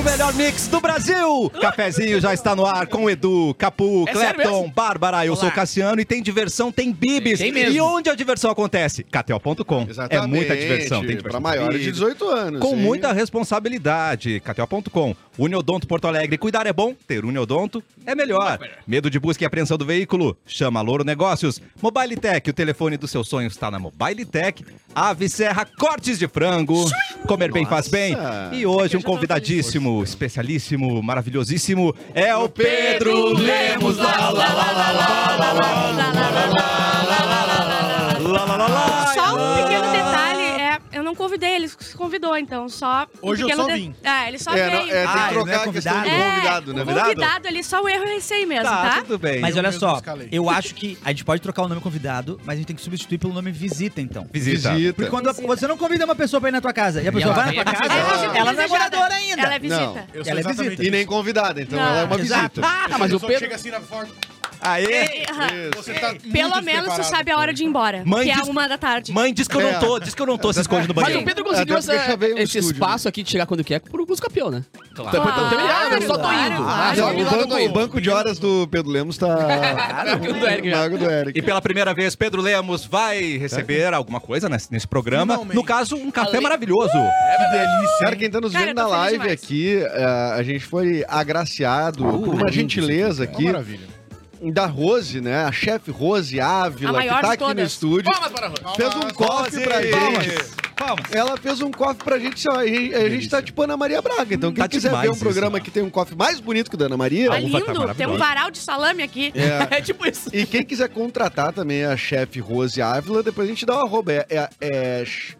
O melhor mix do Brasil! Cafezinho já está no ar com o Edu, Capu, É Clepton? Bárbara. Eu sou o Olá. Cassiano e tem diversão, tem bibis. Tem mesmo. E onde a diversão acontece? KTO.com. É muita diversão. Tem diversão Pra maiores de bibis. 18 anos. Com hein? muita responsabilidade. KTO.com. Uniodonto Porto Alegre. Cuidar é bom, ter Uniodonto é melhor. Medo de busca e apreensão do veículo? Chama Louro Negócios. Mobile Tech, o telefone dos seus sonhos está na Mobile Tech. Ave Serra Cortes de Frango. Comer bem faz bem. E hoje um convidadíssimo, especialíssimo, maravilhosíssimo é o Pedro Lemos. Lá, lá, lá, lá, lá, lá, lá, lá, lá, lá, lá. Só um pequeno detalhe, é, eu não convidei, ele se convidou, então, só um Hoje eu só de- vim. É, ele só É, não, veio. é, tem Ah, que ele não trocar é a questão do convidado? convidado, né? o convidado ali, só o erro é esse aí mesmo, Tá, tá? tudo bem. Mas Eu olha só, escalei. eu acho que a gente pode trocar o nome convidado, mas a gente tem que substituir pelo nome visita, então. Visita. Visita. Porque quando Visita. você não convida uma pessoa pra ir na tua casa e a pessoa ela vai na tua casa, É visita ela não é moradora ainda. Ela é visita. Ela Eu sou é visita. E nem convidada, então Não. ela é uma visita. Ah, mas o Pedro. chega assim na forma. Aê! Você tá muito Pelo menos tu despreparado. sabe a hora de ir embora, Mãe que diz- é uma da tarde. Mãe, diz que eu É. não tô, diz que eu não tô, se esconde no Mas banheiro. o Pedro conseguiu Até porque essa- já veio no esse estúdio, espaço aqui de chegar quando quer por Augusto Campeão, né? Claro. Então, então, tem eu só tô Claro, indo. claro. Ah, só o, lá, banco, o banco de horas do Pedro Lemos tá. o do Eric já. Mago do Eric. E pela primeira vez, Pedro Lemos vai receber alguma coisa nesse, nesse programa. Finalmente. No caso, um café Ale- maravilhoso. Que delícia. Cara, hein? quem tá nos Cara, vendo eu na feliz live demais. aqui, eh, a gente foi agraciado por uma gentileza É uma aqui maravilha. Da Rose, né? A chefe Rose Ávila, A que tá aqui no estúdio. Palmas para a Rose. Fez um coffee pra gente. Palmas. Ela fez um coffee pra gente, ó, e a gente tá tipo Ana Maria Braga. Então, quem Tá quiser demais ver um isso, programa né? que tem um coffee mais bonito que o da Ana Maria, Tá uva tá lindo, tem um maravilhosa. varal de salame aqui. é, É tipo isso. E quem quiser contratar também a chefe Rose Ávila, depois a gente dá o arroba. É, é, é ch-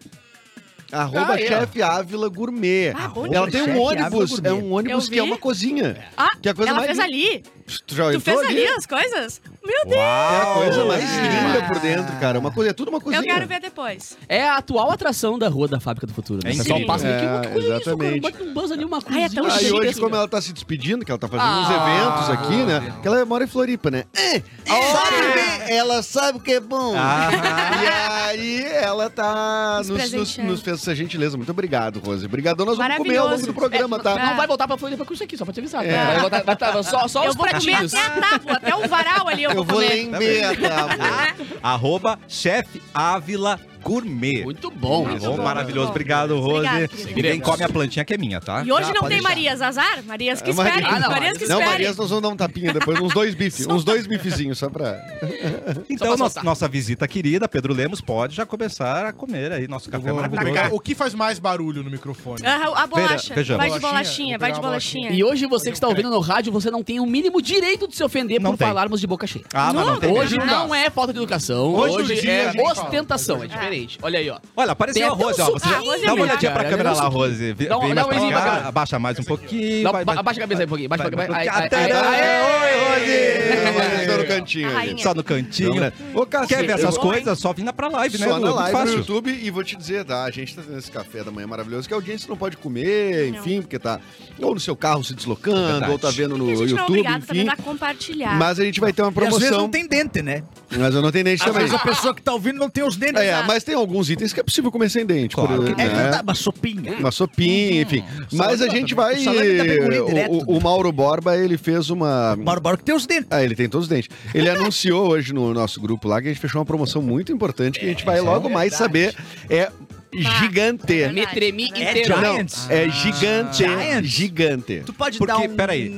arroba Ah, chefe Ávila Gourmet. Ah, bom Ela tem um ônibus, é um ônibus que é uma cozinha. Ah, Que é a coisa ela mais fez ali. Tu fez ali as coisas? Meu Deus. É a coisa mais linda por dentro, cara. Uma coisa, é tudo uma cozinha. Eu quero ver depois. É a atual atração da rua da Fábrica do Futuro. Né? É o pessoal passa ali, que É, que coisa é isso, cara? exatamente. Bota um buzz ali, uma Ai, coisinha. é tão Aí chique. hoje, como ela tá se despedindo, que ela tá fazendo uns Ah. eventos aqui, né? Que ela mora em Floripa, né? É, sabe, ela sabe o que é bom. Ah. E aí ela tá Nos nos, nos, fez essa gentileza. Muito obrigado, Rose. Obrigadão. Nós vamos comer ao longo do programa, tá? Não vai voltar pra Floripa com isso aqui, só pra te avisar. É. tá? Vai voltar, vai tá- só só Eu os vou comer pratinhos. até a tábua, até o varal ali eu, vou comer. lembrar, tá? Arroba chefe Ávila Gourmet. Muito bom. Muito bom, bom, maravilhoso. bom. Obrigado, Rose. E quem come a plantinha que é minha, tá? E hoje Tá, não tem deixar. Marias Azar? Marias que É, Maria- esperem. Ah, não, Marias que Não. Marias, nós vamos dar um tapinha depois, uns dois bifes. uns dois bifezinhos, só pra... Então, pra nossa, visita querida, Pedro Lemos, pode já começar a comer aí nosso café maravilhoso. pegar- O que faz mais barulho no microfone? Ah, a bolacha. Vai de Bolachinha? vai de bolachinha. E hoje você que está ouvindo no rádio, você não tem o mínimo direito de se ofender Não por tem. falarmos de boca cheia. Ah, mas não Não, tem Hoje não é falta de educação, Hoje é ostentação, é diferente. Olha aí, ó. Olha, apareceu Tem a até um Rose, ó. Você já- suquinho. dá uma olhadinha Cara, pra câmera lá, Rose. Vem Dá um- vem dá mais um pra cá, pra cá. abaixa mais um pouquinho. Dá- vai- ba- vai- abaixa a cabeça aí um pouquinho, abaixa a vai- cabeça. ai, Oi, Rose! Só no cantinho. Rainha. Só no cantinho. Né? Ô, Cássio, Quer ver eu essas vou- coisas? Só vir pra live, né? Só na Muito live no fácil. YouTube e vou te dizer, tá? A gente tá tendo esse café da manhã maravilhoso que a audiência não pode comer, enfim, porque tá ou no seu carro se deslocando, Verdade. ou tá vendo no E a gente não é YouTube, obrigado também enfim. a compartilhar. Mas a gente vai ter uma E às vezes promoção. não tem dente, né? Mas eu não tenho dente Às também. vezes a pessoa que tá ouvindo não tem os dentes. É, mas tem alguns itens que é possível comer sem dente. Claro por- que É né? uma sopinha. Uma sopinha, enfim. Mas a gente vai. O. O, o Mauro Borba, ele fez uma. Bora, bora que tem os dentes. Ah, ele tem todos os dentes. Ele anunciou hoje no nosso grupo lá que a gente fechou uma promoção muito importante que a gente vai logo mais saber. É gigante. Me tremi É inteiro. Não, Giants? é gigante. Giants? Gigante. Tu pode Porque, dar um, peraí.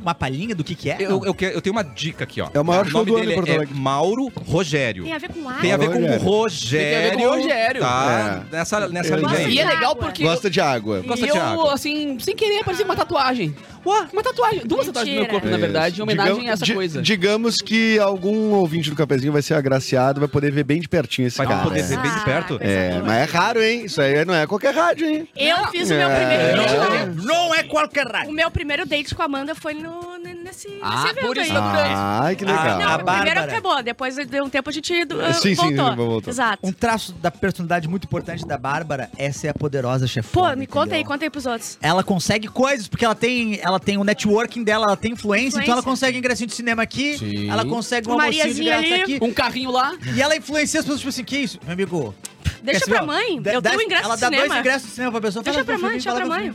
Uma palhinha do que que é? Eu, eu, eu tenho uma dica aqui, ó. É o maior o show nome do ano é Alegre. Mauro Rogério. Tem a ver com ar. Tem a ver com o Rogério. Rogério. Tem a ver com o Rogério. Tá, nessa, nessa Eu linha aí. E é legal água. porque. Gosta de água. Gosta e de eu, água. assim, sem querer, parecia uma tatuagem. Ué, uma tatuagem. Duas tatuagens no meu corpo, na Isso. verdade, em homenagem Digam- a essa di- coisa. Digamos que algum ouvinte do cafezinho vai ser agraciado, vai poder ver bem de pertinho esse Vai cara. poder ver bem de Ah, perto. coisa É, mas é raro, hein? Isso aí não é qualquer rádio, hein? Eu fiz o meu É. primeiro date Não, é- não é qualquer O rádio. meu primeiro date com a Amanda foi no, nesse, Ah, nesse evento aí. grande. Ai, que legal. Não, A primeiro acabou. Depois de um tempo a gente uh, Sim, sim, voltou. sim, voltou. Exato. Um traço da personalidade muito importante da Bárbara é ser a poderosa Pô, chefona. me conta aí, conta aí pros outros. Ela consegue coisas, porque ela tem, ela tem o networking dela, ela tem influência, então ela Influência. consegue ingressinho de cinema aqui, Sim. ela consegue um Uma almocinho de graça ali. aqui. Um carrinho lá. E ela influencia as pessoas, tipo assim, que isso? Meu amigo, Deixa pra mãe. Eu tenho ingresso Ela dá dois ingressos de cinema pra pessoa. Deixa pra mãe, deixa pra mãe.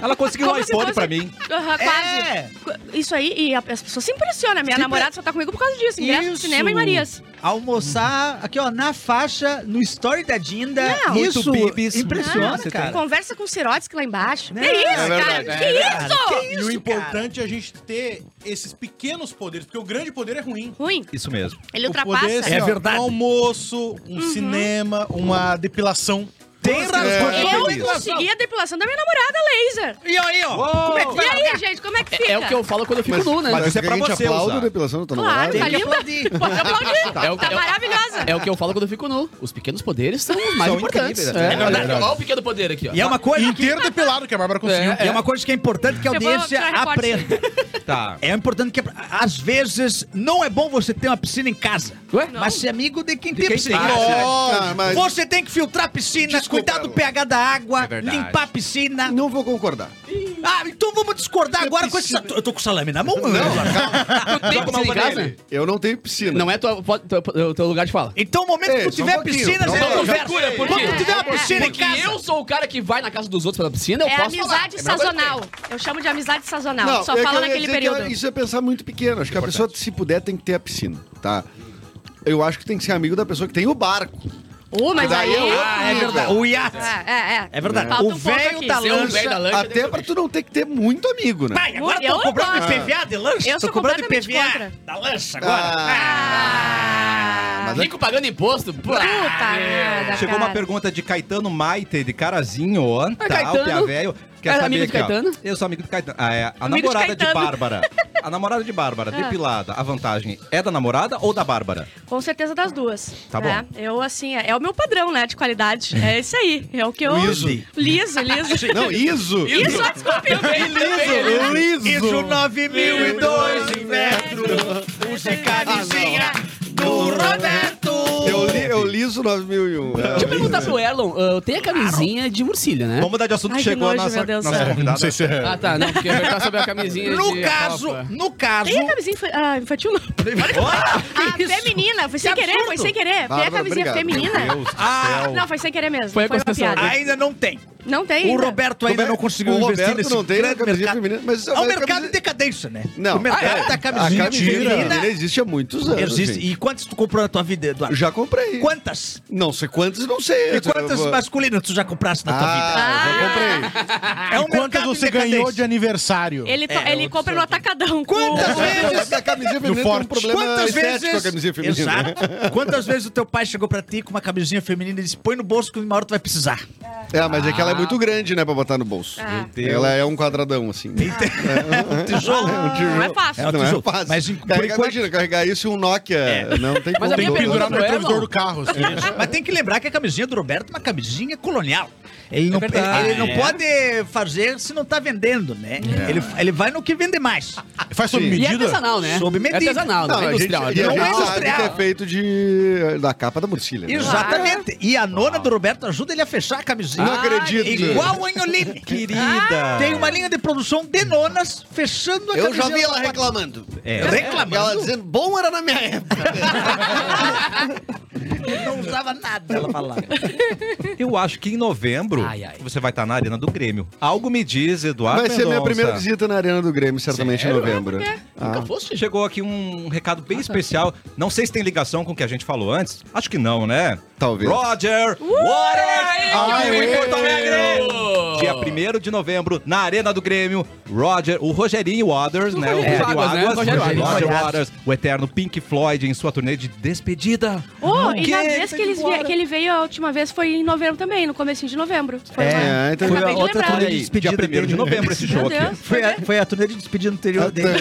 Ela conseguiu um iPhone pra mim. Quase. É. Isso aí, e as pessoas se impressionam. Minha namorada só tá comigo por causa disso. Ingresso de cinema em Marias. Almoçar aqui, ó, na faixa, no story da Dinda. Não. Muito Isso bibis. impressiona, Você cara. Conversa com o Sirotsky lá embaixo. Não, que isso, é cara? verdade. Que É isso? verdade. Que E o isso, importante é a gente ter esses pequenos poderes, porque o grande poder é ruim. Ruim. Isso mesmo. Ele O ultrapassa. poder, assim, É ó, verdade. Um almoço, um cinema, uma depilação. Tem razão. Eu consegui a depilação da minha namorada laser. E aí, ó. Como é que E aí, gente, como é que fica? É o que eu falo quando eu fico nu, né? mas isso é que pra você aplaude usar. a depilação da tua Claro, namorada? tá que linda. aplaudir. Pode aplaudir. É o- tá é o- maravilhosa. É o que eu falo quando eu fico nu. Os pequenos poderes são os mais São importantes. É, é verdade. Olha o pequeno poder aqui, ó. E é uma coisa que... Inteiro depilado que a Bárbara conseguiu. E é uma coisa que é importante que a audiência aprenda. Tá. É importante que, às vezes, não é bom você ter uma piscina em casa. Ué? Mas ser amigo de quem tem piscina. Ah, mas Você tem que filtrar a piscina. Cuidar do pH da água, É limpar a piscina. não vou concordar. Ah, então vamos discordar agora com esse... Eu tô com salame na mão. Tu tem Joga uma piscina em pra casa? Eu não tenho piscina. Não é tua, tua, tua- teu lugar de fala. Então, o momento Ei, que tu um tiver pouquinho. piscina, Não, você não, conversa. Quando tu tiver uma piscina em casa... eu sou o cara que vai na casa dos outros pela piscina, eu É posso falar. amizade É a mesma coisa que sazonal. Eu chamo de amizade sazonal. Não, Só é fala naquele período. Isso é pensar muito pequeno. Acho que a pessoa, se puder, tem que ter a piscina, tá? Eu acho que tem que ser amigo da pessoa que tem o barco. Uh, mas Daí aí... é outro Ah, é verdade. O iate. É, é, é. É verdade. Falta O um velho da da lancha... Até pra tu não ter que ter muito amigo, né? Pai, agora Eu tô cobrando. IPVA de lancha. Eu tô cobrando IPVA contra. da lancha agora. Ah, mas Rico pagando imposto. Pô, Puta merda, Chegou cara. uma pergunta de Caetano Maite, de Carazinho, ó. Tá, Caetano. o Pia Velho. Quer Era saber amigo aqui, de ó. Caetano? Eu sou amigo de Caetano. Ah, é, a Amigo de namorada de, Caetano. Bárbara. A namorada de Bárbara, Ah. depilada. A vantagem é da namorada ou da Bárbara? Com certeza das duas. Tá né? Eu, assim, é, é o meu padrão, né, de qualidade. É esse aí. É o que eu... Liso. Liso, liso. Não, ISO. Isso, desculpe. Liso. Isso 9002 inverno. Use camisinha do Roberto. Eu, li, eu liso 9001. Deixa eu perguntar pro Erlon, ah, tem a camisinha de Murcilha, né? Vamos mudar de assunto, Ai, que chegou a nojo, nossa, meu Deus. nossa É, convidada. Não sei se é. Ah, tá, não, porque eu sobre a camisinha No de... caso, Copa. no caso... Tem a camisinha infa- ah, infantil, não. Ah, feminina. Foi sem Que querer, foi sem querer. Tem a camisinha obrigado. feminina. Ah. Não, foi sem querer mesmo. Foi Foi, a uma piada. Ainda não tem. Não tem O. Roberto ainda não conseguiu o investir Roberto nesse não tem a grande camisinha mercado. feminina, mas É o a mercado de decadência, né? Não. O mercado é? da A camisinha feminina. existe há muitos anos. Existe. E quantas tu comprou na tua vida, Eduardo? Já comprei. Quantas? Não sei quantas, não sei. E quantas Eu masculinas tu já compraste na tua vida? Ah, já comprei. É um mercado você ganhou de aniversário? Ele, to- É, ele compra no atacadão. com- Quantas vezes? A camisinha feminina tem um Forte. problema Quantas estético vezes? a camisinha feminina. Exato. Quantas vezes o teu pai chegou pra ti com uma camisinha feminina e disse: põe no bolso que uma hora tu vai precisar. É, mas é que ela é muito grande, né, pra botar no bolso. Ah. Ela é um quadradão, assim. Um tijolo. Não é fácil. É um Não é tijolo. fácil. Mas em- por Carregar, enquanto- Imagina, carregar isso em um Nokia. Não tem Mas como. a minha Tem que pendurar no retrovisor do carro. assim. Mas tem que lembrar que a camisinha do Roberto é uma camisinha colonial. Ele não, verdade. ele, ele não É. pode fazer se não tá vendendo, né? Ele, ele vai no que vende mais. Faz sob Sim. E é medida? artesanal, né? Sob É medida. artesanal, não, Não, é a gente, industrial. e a artesanal. Não é gente industrial. é feito de, da capa da Murcilha. né? Exatamente. E a nona do Roberto ajuda ele a fechar a camisinha. Não acredito. Igual o Anholine. Querida! Tem uma linha de produção de nonas fechando a Eu já camisinha vi ela reclamando. É, Reclamando. Ela dizendo, bom era na minha época. Não usava nada, ela falava. eu acho que em novembro Ai, ai. você vai estar na Arena do Grêmio. Algo me diz, Eduardo Vai ser minha Mendonça. primeira visita na Arena do Grêmio, certamente em Sério? novembro. Quê? Ah. Nunca foste? Chegou aqui um recado bem especial. Não sei se tem ligação com o que a gente falou antes. Acho que não, né? Talvez. Roger Waters! Ao vivo em Porto Alegre! Dia 1 de novembro, na Arena do Grêmio, Roger, o Rogerinho Waters, né? O Rogerinho Rogério Águas, né? Roger. Waters, o eterno Pink Floyd em sua turnê de despedida. Oh, e na vez que, que ele veio a última vez foi em novembro também, no comecinho de novembro. Foi É, uma- então- Foi a de outra turnê de despedida dia 1 de novembro esse show Meu aqui. Deus. Foi a, foi a turnê de despedida anterior dele.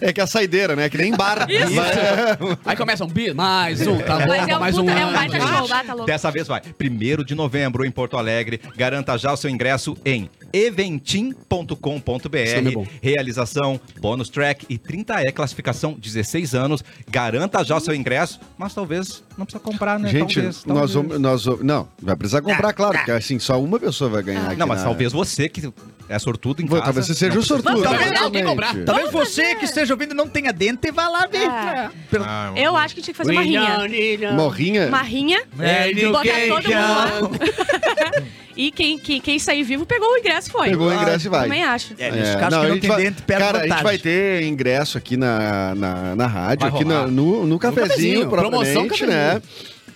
É, é que a saideira, né? Que nem bar. Isso. Vai- Aí começa um bi, mais um, tá bom, Mas é um, mais um. é um baita ano. show, bata louco. Dessa vez vai. 1 de novembro em Porto Alegre. Garanta já o seu ingresso em eventim.com.br. É. Realização, bônus track e 30E classificação 16 anos. Garanta já o seu ingresso, mas talvez não precisa comprar, né? Gente, Talvez, nós talvez. vamos, nós vamos- Não, vai precisar comprar, claro, porque assim, só uma pessoa vai ganhar. aqui Não, mas na- talvez você que é sortudo em casa. Talvez você seja o sortudo. Né? alguém comprar. Exatamente. Talvez você que esteja ouvindo não tenha dente e vá lá ver. É. Pelo- Ah, Eu acho que tinha que fazer uma rinha. Morrinha? Uma rinha, É, botar todo mundo lá. E quem, quem, quem sair vivo pegou o ingresso e foi. Pegou o ingresso e vai. Também acho. É, nesse caso não, que a não gente tem vai- dente, perde Cara, a gente vai ter ingresso aqui na, na, na rádio, Vai aqui na- rolar. no, no cafezinho, cafezinho, promoção propriamente, né?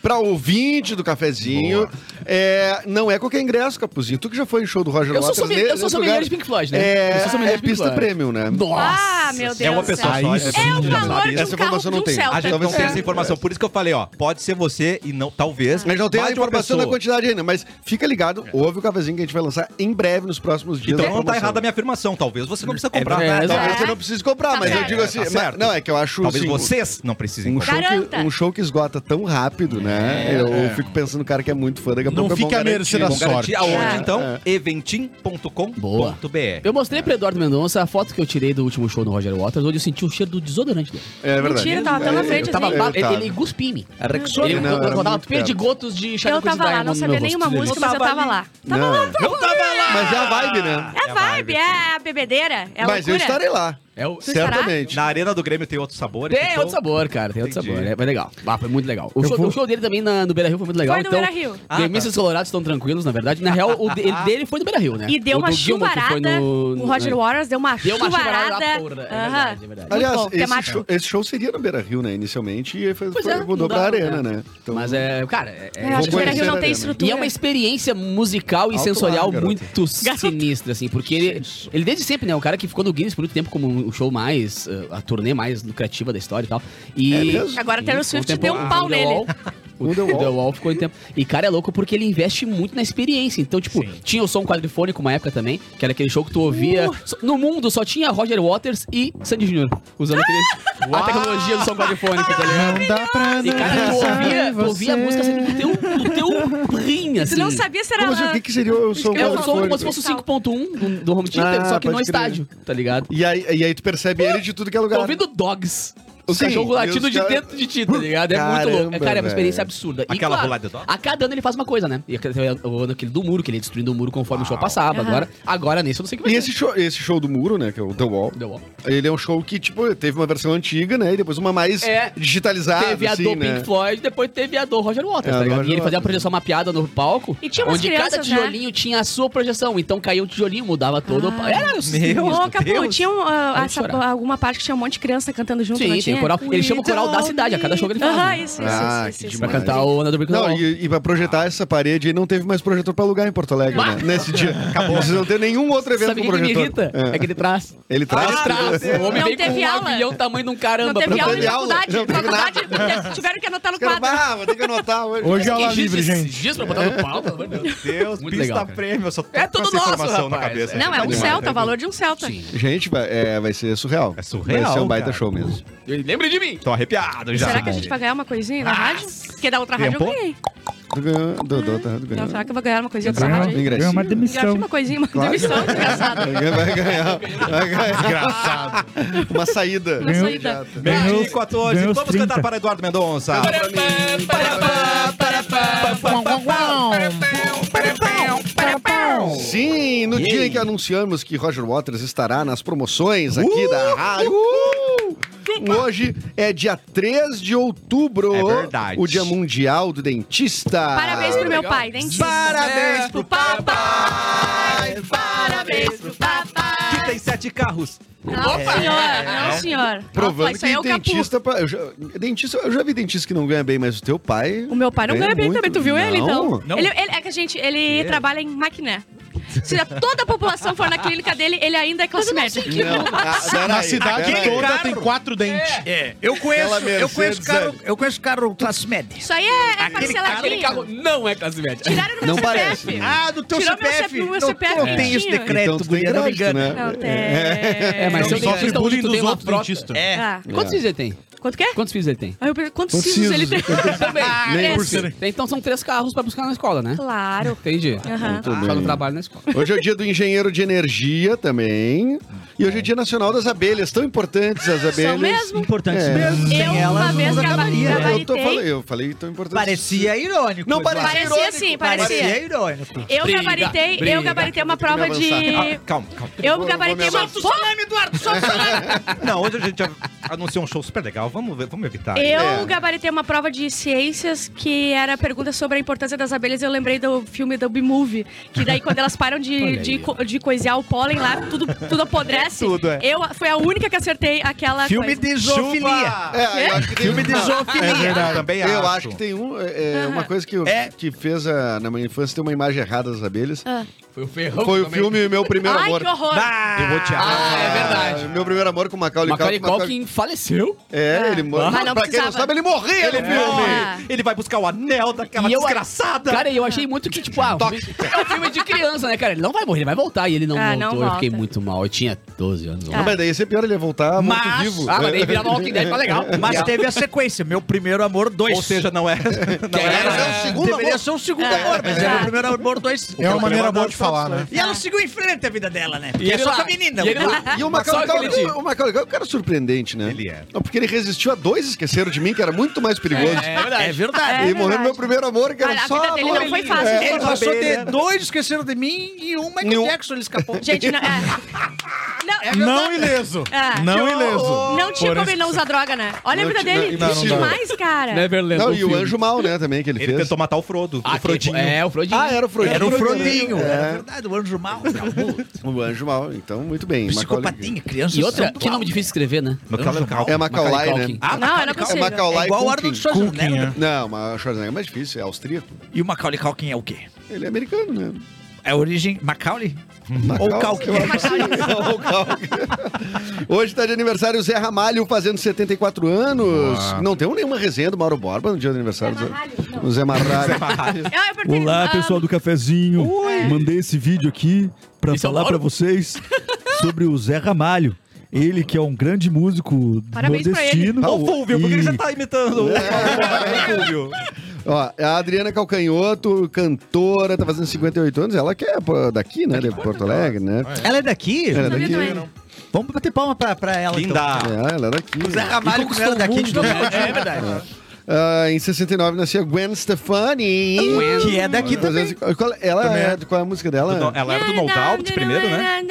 Pra ouvinte do cafezinho. É, não é qualquer ingresso, Capuzinho. Tu que já foi em show do Roger Eu sou Waters, sommelier- eu nesse sou sommelier de Pink Floyd, né? É, Eu sou sommelier é de Pink pista Floyd. premium, né? Nossa! Ah, meu Deus É uma do pessoa céu. só. isso. É o valor de um Essa informação de não tem. A gente Talvez não tem essa informação, por isso que eu falei, ó, pode ser você e não, talvez. A gente não tem a informação da pessoa. quantidade ainda, mas fica ligado, ouve o cafezinho que a gente vai lançar em breve nos próximos dias. Então da não tá errada a minha afirmação, talvez você não precisa É comprar. Talvez- É. você não precise comprar, Tá mas eu digo assim, Tá mas- certo. não, é que eu acho Talvez assim, vocês não precisem Um comprar. show, que, Garanta. um show que esgota tão rápido, né? eu é. fico pensando no cara que é muito fã, daqui a Não é fica à mercê da sorte. aonde, É. então? É. eventim.com.br Eu mostrei pro Eduardo Mendonça a foto que eu tirei do último show no Roger Waters, onde eu senti o cheiro do desodorante dele. É verdade. Mentira, tava tão na frente Eu tava, assim. Ele, tava. ele cuspia em mim. Rexona. Ele rodava perdigotos de gotos de Eu tava lá, não sabia nenhuma música, mas eu tava tava lá. Não, Eu tava lá! mas é a vibe, né? É a vibe, é a bebedeira, é a mas eu estarei lá. É o... Certamente. Na Arena do Grêmio tem outro sabor. Tem então- outro sabor, cara. Tem outro Entendi. sabor. É, foi legal. Ah, foi muito legal. O show, vou- o show dele também na- no Beira Rio foi muito legal. Foi no então, Beira-Rio. Ah, gremistas colorados estão tranquilos, na verdade. Na real, o de- ele- dele foi no Beira Rio, né? E deu O uma chuvarada. no- O Roger Waters deu uma Deu uma chuvarada chuvarada. da porra. É verdade, é verdade. Aliás, bom, esse show, esse show seria no Beira Rio, né? Inicialmente, e foi, Pois foi- é, mudou pra Arena, né? Então, Mas é, cara, é, É, eu acho que o Beira Rio não tem estrutura. E é uma experiência musical e sensorial muito sinistra, assim, porque ele, ele desde sempre, né, o cara que ficou no Guinness por muito tempo como o show mais, uh, a turnê mais lucrativa da história e tal. E É mesmo? Agora Taylor Swift deu um pau nele. Wall- O O The The Wall. Wall. ficou em tempo. E cara é louco porque ele investe muito na experiência. Então, tipo, tinha o som quadrifônico uma época também, que era aquele show que tu ouvia. só- No mundo só tinha Roger Waters e Sandy Jr. Usando aquele, a tecnologia do som quadrifônico, tá ligado? Não dá pra E cara, tu ouvia, tu ouvia a música assim, do teu, do teu rim, assim. Você não sabia se era... Como assim, o que, que seria o som É o som como se fosse o 5.1 do, do home theater, Ah, só que no estádio, tá ligado? E aí, e aí tu percebe ele de tudo que é lugar. Tô ouvindo dogs. O Sim, cachorro latindo de cara- dentro de ti, tá ligado? É muito louco. Caramba, É, cara, é uma experiência velho. absurda. E, Aquela claro, rolada de dog? A cada ano ele faz uma coisa, né? E aquele, aquele do muro, que ele ia destruindo o muro conforme o show passava. Agora, agora nesse eu não sei o que vai E esse show, esse show do muro, né? Que é o The Wall. The Wall. Ele é um show que, tipo, teve uma versão antiga, né? E depois uma mais É. digitalizada. Teve a assim, do né? Pink Floyd, depois teve a do Roger Waters, É, tá ligado? Roger E ele fazia a Waters. projeção mapeada no palco. E tinha umas onde cada crianças, né? tijolinho tinha a sua projeção. Então caiu o tijolinho, mudava todo. o Ah. pa- Era Meu. Ô, Capu, Deus. tinha um, ah, alguma parte que tinha um monte de criança cantando junto, Sim, não tem o coral. Ele chama o coral da cidade, a cada show que ele faz. Né? isso, isso, Ah, isso, isso, Pra cantar o Another Brick in the Não, Wall. e, e pra projetar essa parede não teve mais projetor pra alugar em Porto Alegre, né? Nesse dia. Acabou. Vocês não tem nenhum outro evento Sabe o com que, que me projetor. irrita? É. que ele traz. Ele traz. ele traz. O homem Não vem com teve um avião tamanho de um caramba. Não teve pra aula de teve aula, faculdade. não teve faculdade tiveram que anotar no quadro. ah, vou ter que anotar hoje. Hoje é aula livre, gente. dias pra botar no pau, pelo amor de Deus. Deus, Muito pista legal, prêmio, eu só tô É tudo nosso, na cabeça. Não, é um Celta, o valor de um Celta. Gente, vai, é, vai ser surreal. É surreal, Vai ser um baita show mesmo. Lembre de mim. Tô arrepiado já. Será que a gente vai ganhar uma coisinha na rádio? Porque da outra rádio eu ganhei. Do, do, do, do, do, do, Então, será que eu vou ganhar uma coisinha Ganhou- rádio? ganhou uma demissão. uma coisinha, uma Claro. demissão, desgraçada. Vai ganhar. Vai ganhar. Engraçado. Uma saída. Uma saída. Meio Ganhou- dia 14, ganhou os vamos 30. cantar para Eduardo Mendonça. Sim, no dia em que anunciamos que Roger Waters estará nas promoções aqui da rádio. Hoje é dia 3 de outubro, É verdade. o Dia Mundial do Dentista. Parabéns pro meu pai, dentista. Parabéns pro papai. Parabéns pro papai. Que tem sete carros. Não, senhor. Não, senhor. Provando Opa, que é o dentista, pra- eu já, dentista. Eu já vi dentista que não ganha bem, mas o teu pai. O meu pai não ganha bem muito. também. Tu viu ele, então? Não? Ele, ele- é que a gente, ele trabalha em maquiné. Se toda a população for na clínica dele, ele ainda é classe média. Não. Ah, peraí, Na cidade toda tem quatro dentes. É, eu conheço, eu conheço carro, eu conheço carro classe média. Isso aí é, é Aquele parceladinho. carro não é classe média. Tiraram no meu Não CPF. parece. Ah, do teu Tirou meu CPF. CP- meu não, CPF não tem esse decreto, Então guria, não me engana. né? Não tem. É, mas Não se eu sofre bullying dos outros dentistas. É. Ah. Quantos filhos ele tem? Quanto que é? Quantos filhos ele tem? Aí eu pergunto, quantos Quantos sisos ele tem? Também. Nem por Três. cento. Então são três carros pra buscar na escola, né? Claro. Entendi. Muito Só no trabalho na escola. Hoje é o dia do engenheiro de energia também. E hoje é o dia nacional das abelhas. Tão importantes as abelhas. São mesmo? Importante É. mesmo. Sem Eu uma elas, vez acabaria. Eu, tô gabaritei. falando, eu falei tão importante. Parecia irônico. Não parecia Parecia irônico. sim, parecia. Parecia irônico. Eu Briga, gabaritei, briga. eu gabaritei uma prova de... Calma, calma. Eu Vou- gabaritei vou uma... Solta Eduardo, solta Não, hoje a gente anunciou um show super legal. Vamos, ver, vamos evitar. Eu É. gabaritei uma prova de ciências que era pergunta sobre a importância das abelhas. Eu lembrei do filme do B-Movie, que daí quando elas param de, de, co- de coisear o pólen lá, tudo, tudo apodrece. Tudo, é. Eu fui a única que acertei aquela Filme coisa. de zoofilia. É, tem Filme de zoofilia. Eu também Eu acho que tem um, é, é, uma coisa que, eu- É. que fez a- na minha infância ter uma imagem errada das abelhas. Ah. Foi o ferrão. Foi o filme Meu Primeiro Ai, Amor. que horror. Eu vou te Ah, é verdade. Meu Primeiro Amor com Macaulay Macaulay Culkin. Culkin faleceu. É, ele morreu. Mas não pra quem não precisava. sabe, ele morria no filme. Ah. Ele vai buscar o anel daquela E eu- desgraçada. Cara, eu achei muito que, tipo, ah, é um filme de criança, né, cara? Ele não vai morrer, ele vai voltar. E ele não Ah, não voltou. eu fiquei muito mal. Eu tinha 12 anos. Ah. Não, mas daí ia ser pior, ele ia voltar Mas- vivo. Ah, mas daí virar no Walking Dead, foi legal. Mas teve a sequência, meu primeiro amor 2. Ou seja, não é. Não era- era. é o segundo Deveria amor. ser o segundo É. amor, mas é É. meu primeiro amor 2. É uma maneira boa de falar, né? E ela seguiu em frente a vida dela, né? Porque E é ele só lá- com a menina. e ele lá- E o Macaulay Culkin, é um cara surpreendente, né? Ele é. Não, porque ele resistiu a dois esqueceram de mim, que era muito mais perigoso. É verdade. É verdade. É e morreu no meu verdade. primeiro amor, que era a só vida dele amor. não foi fácil. É. de Ele passou a ter abelha. dois esqueceram de mim e um Michael Nenhum. Jackson, ele escapou. Gente, não, é. Não, Não ileso. É. Não ileso. não tinha Por como ele não usar droga, né? Olha a Não vida dele. não, não Triste demais, cara. Neverland. Não, e o. Anjo Mal, né, também, que ele, Ele fez. tentou matar o Frodo. Ah, o Frodinho. É, o Frodinho. Ah, era o Frodinho. Era o Frodinho. É. Era verdade, o anjo mau. O Anjo Mal, então, muito bem. Psicopatinha, criança. E outra, que mal. nome difícil de escrever, né? Macaulay Culkin. É Macaulay, né? Ah, Não, Macaulay era Culkin. possível. É Macaulay É igual o Culkin. Arnold Schwarzenegger. Culkin, é. Não, mas o Schwarzenegger é mais difícil, é austríaco. E o Macaulay Culkin é o quê? Ele é americano, né? É a origem Macaulay? Ou Culkin? Eu acho que sim. Ou. Hoje está de aniversário o Zé Ramalho, fazendo 74 anos. Não tem nenhuma resenha do Mauro Borba no dia do aniversário do Ramalho? Não. do Zé Marralho. Ah, perguntei, Olá, ah, pessoal do cafezinho. Mandei esse vídeo aqui pra Isso é o falar pra Mauro? vocês sobre o Zé Ramalho. Ele que é um grande músico Parabéns pra nordestino. Ô, Fulvio, por que E- você tá imitando? o Fulvio. Ó, a Adriana Calcanhoto, cantora, tá fazendo 58 anos. Ela que é daqui, né? De Porto Alegre, né? Ela é daqui? Ela é daqui. Vamos bater palma pra, pra ela. Linda. Então. É, ela é daqui. Zé Ramalho, como era daqui, de É verdade. Ah, em 69 nascia Gwen Stefani. Que é daqui também. Qual, ela é, qual é a música dela? Ela era do No Doubt primeiro, né?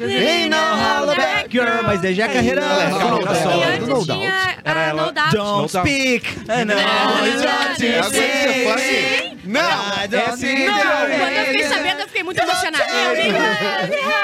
Ain't no hollaback Girl, mas daí já é a carreira... Ela é carreira carreira solo. solo. E do No Doubt. Era ela- No Doubt. Don't Não, speak. É, não. É a Gwen Stefani. Não! Não, Quando eu fiquei sabendo, eu fiquei muito emocionada.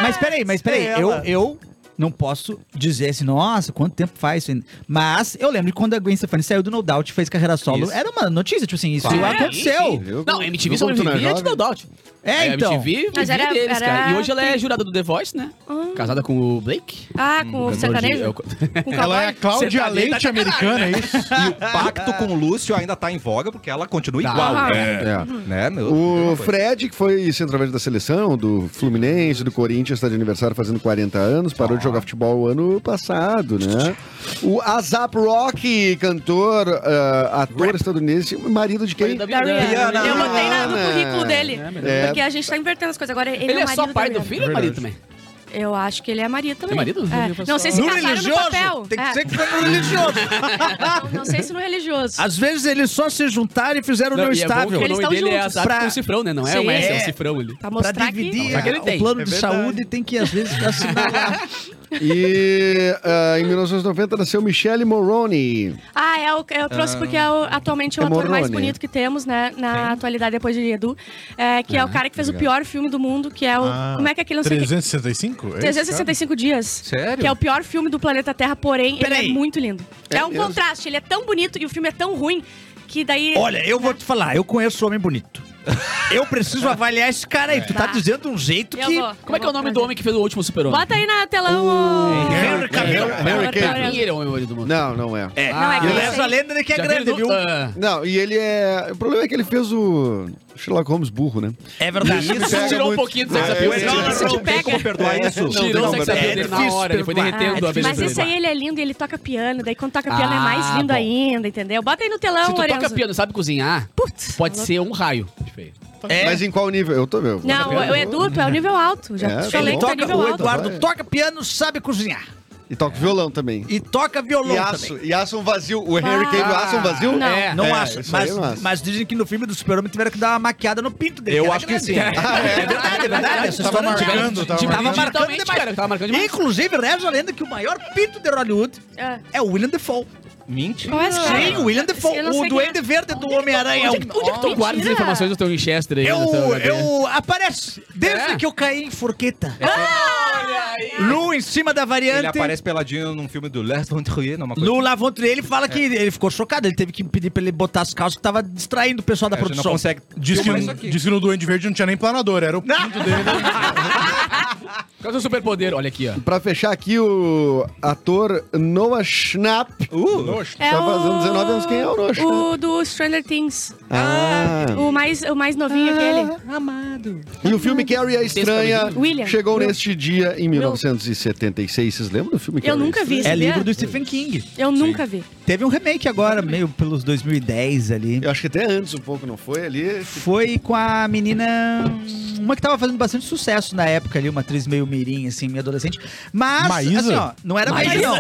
Mas peraí, mas peraí, É eu, eu não posso dizer assim, nossa, quanto tempo faz isso? Mas eu lembro que quando a Gwen Stefani saiu do No Doubt e fez carreira solo, Isso. era uma notícia, tipo assim, isso Claro. aconteceu. Viu? Não, a MTV é sobrevivia de? No Doubt. É, A então. MTV Mas vivia era- deles, era- cara. E hoje ela é jurada do The Voice, né? Casada com o Blake. Ah, com o sertanejo? Com o Ela é a? Cláudia Leite tá americana, é isso? E o pacto com o Lúcio ainda tá em voga, porque ela continua Tá. igual. Ah. É. Né, meu? O. Fred, que foi centroavante da seleção, do Fluminense, do Corinthians, está de aniversário fazendo 40 anos, parou de jogar futebol ano passado, né? O Azap Rock, cantor, ah, ator estadunidense, marido de quem? Da Rihanna. Rihanna. Eu botei na- no currículo dele. É. Porque a gente tá invertendo as coisas. Agora ele, Ele é, é o só pai do filho ou marido também? Eu acho que ele é marido também. É marido? É. Não sei se No casaram no religioso? papel. Tem que É. ser que foi no religioso. Não, não sei se no religioso. Às vezes eles só se juntaram e fizeram o Não, é bom que estável. o Eles estão dele é juntos. Pra- com cifrão, né? Não é Sim. o S, é É. o cifrão ali. Pra Pra mostrar que... dividir que ele o tem. plano É de saúde tem que às vezes assinar lá. E ah, em 1990 nasceu Michelle Moroni. Ah, é o, eu trouxe porque é o, atualmente o É ator mais bonito que temos, né? Na atualidade, depois de Edu. É, que é o cara que fez o pior filme do mundo, que é o... Ah, como é que é aquele... Não sei o que- 365? É 365 dias. Sério? Que é o pior filme do planeta Terra, porém, ele Peraí. é muito lindo. É, É um contraste, ele é tão bonito e o filme é tão ruim que daí... Olha, eu vou te falar, eu conheço homem bonito. Eu preciso avaliar esse cara aí. Tu tá Tá. dizendo de um jeito Eu que. vou. Como é que é o nome do homem que fez o último super-homem? Bota aí na telão o... Henry Cavill. Henry Cavill. ele é o homem bonito do mundo. Não, não é. É. Não, é e eu Lesa sei. Lenda que é Já grande, viu? viu? Ah, Não, e ele é. O problema é que ele fez o. Sherlock Holmes burro, né? É verdade. Isso Tirou um muito. pouquinho do sex Ah, appeal. Isso te Tem pega. como perdoar isso? Não, Tirou não, o sex mas appeal é dele na hora. Ele foi derretendo a Mas beleza esse aí ele é lindo e ele toca piano. Daí quando toca piano é Ah, mais lindo ainda, entendeu? Bota aí no telão, Se tu toca piano sabe cozinhar, Putz. pode tá ser um raio. Feio. É. Mas em qual nível? Eu tô vendo. Não, o Edu, tu é o nível alto. Já É, falei que é nível o alto. Eduardo vai. toca piano, sabe cozinhar. E toca violão também. E toca violão E também. aço, e aço um vazio. O Henry Cavill assa um vazio? Não. É. Não É, aí mas, mas dizem que no filme do Super-Homem tiveram que dar uma maquiada no pinto dele. Eu acho que sim. É verdade, é verdade. Essa Tava é marcando, tava Tava marcando. demais. cara, tava marcando demais. Inclusive, reza a lenda que o maior pinto de Hollywood Ah, é o William Defoe. Mentira. Qual é cara? Sim, o William Defoe, Eu não o quem duende é. verde do Homem-Aranha. Onde é que, onde é que tu guarda as mentira. informações do teu Winchester aí? Eu, eu aparece desde É? que eu caí em Forqueta. Olha aí. Lu em cima da variante. Ele aparece peladinho num filme do Les Von Trier, numa coisa. No Lavontrier, ele fala que ele ficou chocado. Ele teve que pedir pra ele botar as calças que tava distraindo o pessoal da É, a gente não produção. consegue Diz que, filmar no, isso aqui. diz que no Duende Verde não tinha nem planador, era o pinto dele. Qual é o seu superpoder? Olha aqui, ó. Pra fechar aqui, o ator Noah Schnapp. Nojo. É Tá fazendo 19 anos. Quem é o Noah Schnapp? O do Stranger Things. Ah. O mais, o mais novinho aquele. Amado. E o filme Carrie a Estranha William. chegou Will. neste dia em 1976. Vocês lembram do filme Eu Carrie a nunca vi. É livro do Stephen King. Eu nunca vi. Teve um remake agora, meio pelos 2010 ali. Eu acho que até antes um pouco, não foi? Ali. Foi com a menina. Uma que tava fazendo bastante sucesso na época ali, uma atriz meio mirim, assim, meio adolescente. Mas, Maísa? assim, ó, não era Maísa, não.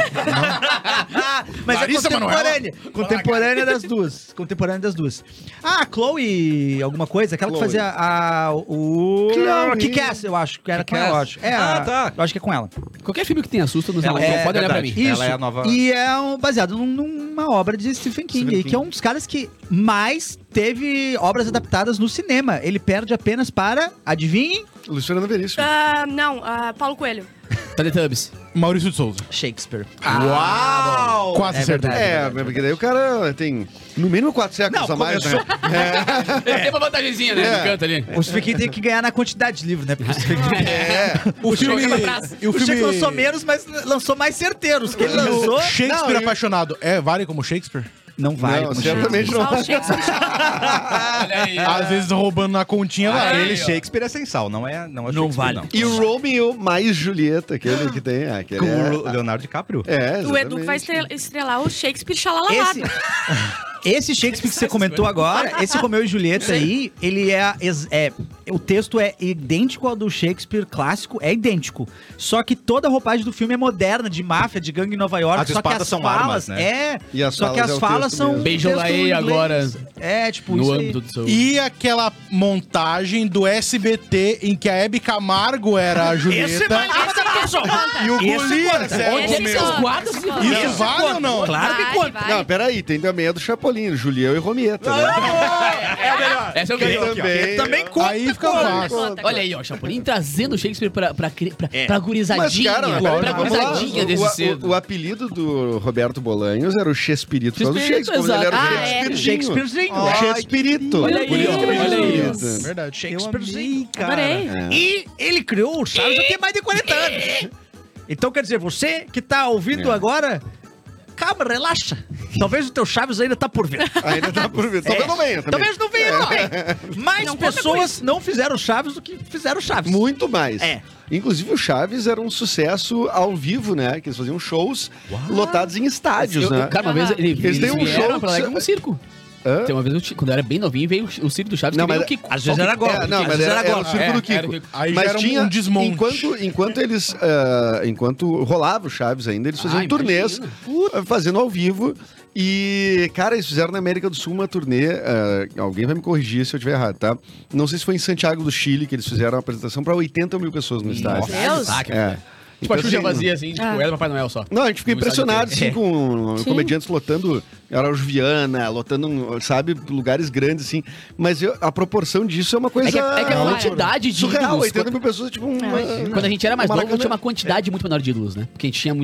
Mas é contemporânea. Contemporânea das duas. Contemporânea das duas. Ah, a Chloe, alguma coisa? Aquela Chloe. que fazia a, o... Chloe. Kick-Ass, eu acho que era com ela, eu acho. É, Ah, a- tá. Eu acho que é com ela. Qualquer filme que tenha susto nos Ela é pode olhar pra mim. Isso. Ela é a nova- E é um- baseado num- numa obra de Stephen King, Stephen King. que é um dos caras que mais teve obras adaptadas no cinema. Ele perde apenas para, adivinhem, Fernando Veríssimo. Ah, não, ah, Paulo Coelho. Teletubbies. Maurício de Souza. Shakespeare. Uau! Quase É acertou. verdade. É, porque daí o cara tem no mínimo quatro séculos Não, a mais, né? Tem uma vantagemzinha, né? É. No canto ali. O Stephen King tem que ganhar na quantidade de livros, né? Porque o Stephen King... É. O filme. E o O Shakespeare filme. lançou menos, mas lançou mais certeiros. Que ele lançou... Shakespeare Não, e- apaixonado. É, vale como Shakespeare? Não vai. Não, certamente não. Shakespeare. Olha aí. Às vezes roubando na continha lá. Ele. Shakespeare é sem sal, não é, não é Não vale. não. E o Romeo mais Julieta, aquele que tem. Aquele Com é, o Leonardo DiCaprio. é, O Edu que vai estrelar o Shakespeare Esse, xalalalado. esse Shakespeare que você comentou agora, esse Romeu e Julieta aí, ele é, é. O texto é idêntico ao do Shakespeare clássico, é idêntico. Só que toda a roupagem do filme é moderna, de máfia, de gangue em Nova York. As só que espadas as são falas, armas, né? É. E as só que falas as é falas Beijo texto lá aí agora. É, tipo, No isso aí. âmbito do seu... E aquela montagem do SBT em que a Hebe Camargo era a Julieta. Esse vai E o Golias era o Romeu. e-. Isso vale ou não? Claro que conta. Não, peraí, tem também a do Chapolin, Julião e Romieta, né? Essa é o ganhou. Também. Também conta. Aí fica conta. fácil. Conta, Olha aí, ó, Chapolin trazendo o Shakespeare pra, pra, pra, pra gurizadinha. Mas, cara, pra, gurizadinha o, desse o- cedo. o apelido do Roberto Bolanhos era o Chespirito, por causa do Chespirito, Shakespeare. Ele era o exato. Ah, é. Shakespearezinho. Shakespearezinho. O Chespirito. Olha aí, isso que ele olha aí. Chespirito. Verdade. Shakespearezinho, cara. É. E ele criou o Chaves já tem mais de 40 anos. Então, quer dizer, você que tá ouvindo É. agora, calma, relaxa. Talvez o teu Chaves ainda tá por vir. Ainda tá por ver. Talvez não venha também. Talvez não venha, não venha. Mais Não pessoas não fizeram Chaves do que fizeram Chaves. Muito mais. É. Inclusive o Chaves era um sucesso ao vivo, né? Que eles faziam shows lotados em estádios, Eu- né? Cara, uma vez ele, Eles eles têm um show pra lá um circo. Hã? Tem uma vez, eu quando eu era bem novinho, veio o circo do Chaves, Não, que veio mas o Kiko. às vezes era golpe. É, não, mas era, era o É, do o Kiko. Aí já mas era tinha, um desmonte. Enquanto, enquanto eles, ah, enquanto rolava o Chaves ainda, eles faziam Ah, turnês, ah, fazendo ao vivo. E, cara, eles fizeram na América do Sul uma turnê. ah, alguém vai me corrigir se eu estiver errado, tá? Não sei se foi em Santiago do Chile que eles fizeram a apresentação para 80 mil pessoas no estádio. Deus. Que- É. Tipo, a Então, Xuxa assim, vazia, assim, tipo, Ah. era Papai Noel só. Não, a gente fica impressionado, assim, inteiro. com Sim. comediantes lotando Araújo Viana, lotando, sabe, lugares grandes, assim. Mas eu- a proporção disso é uma coisa... É que, é que a quantidade de Surreal, ídolos... 80 mil pessoas, tipo... Uma, Quando a gente era mais novo, tinha uma quantidade muito menor de ídolos, né? Porque a gente tinha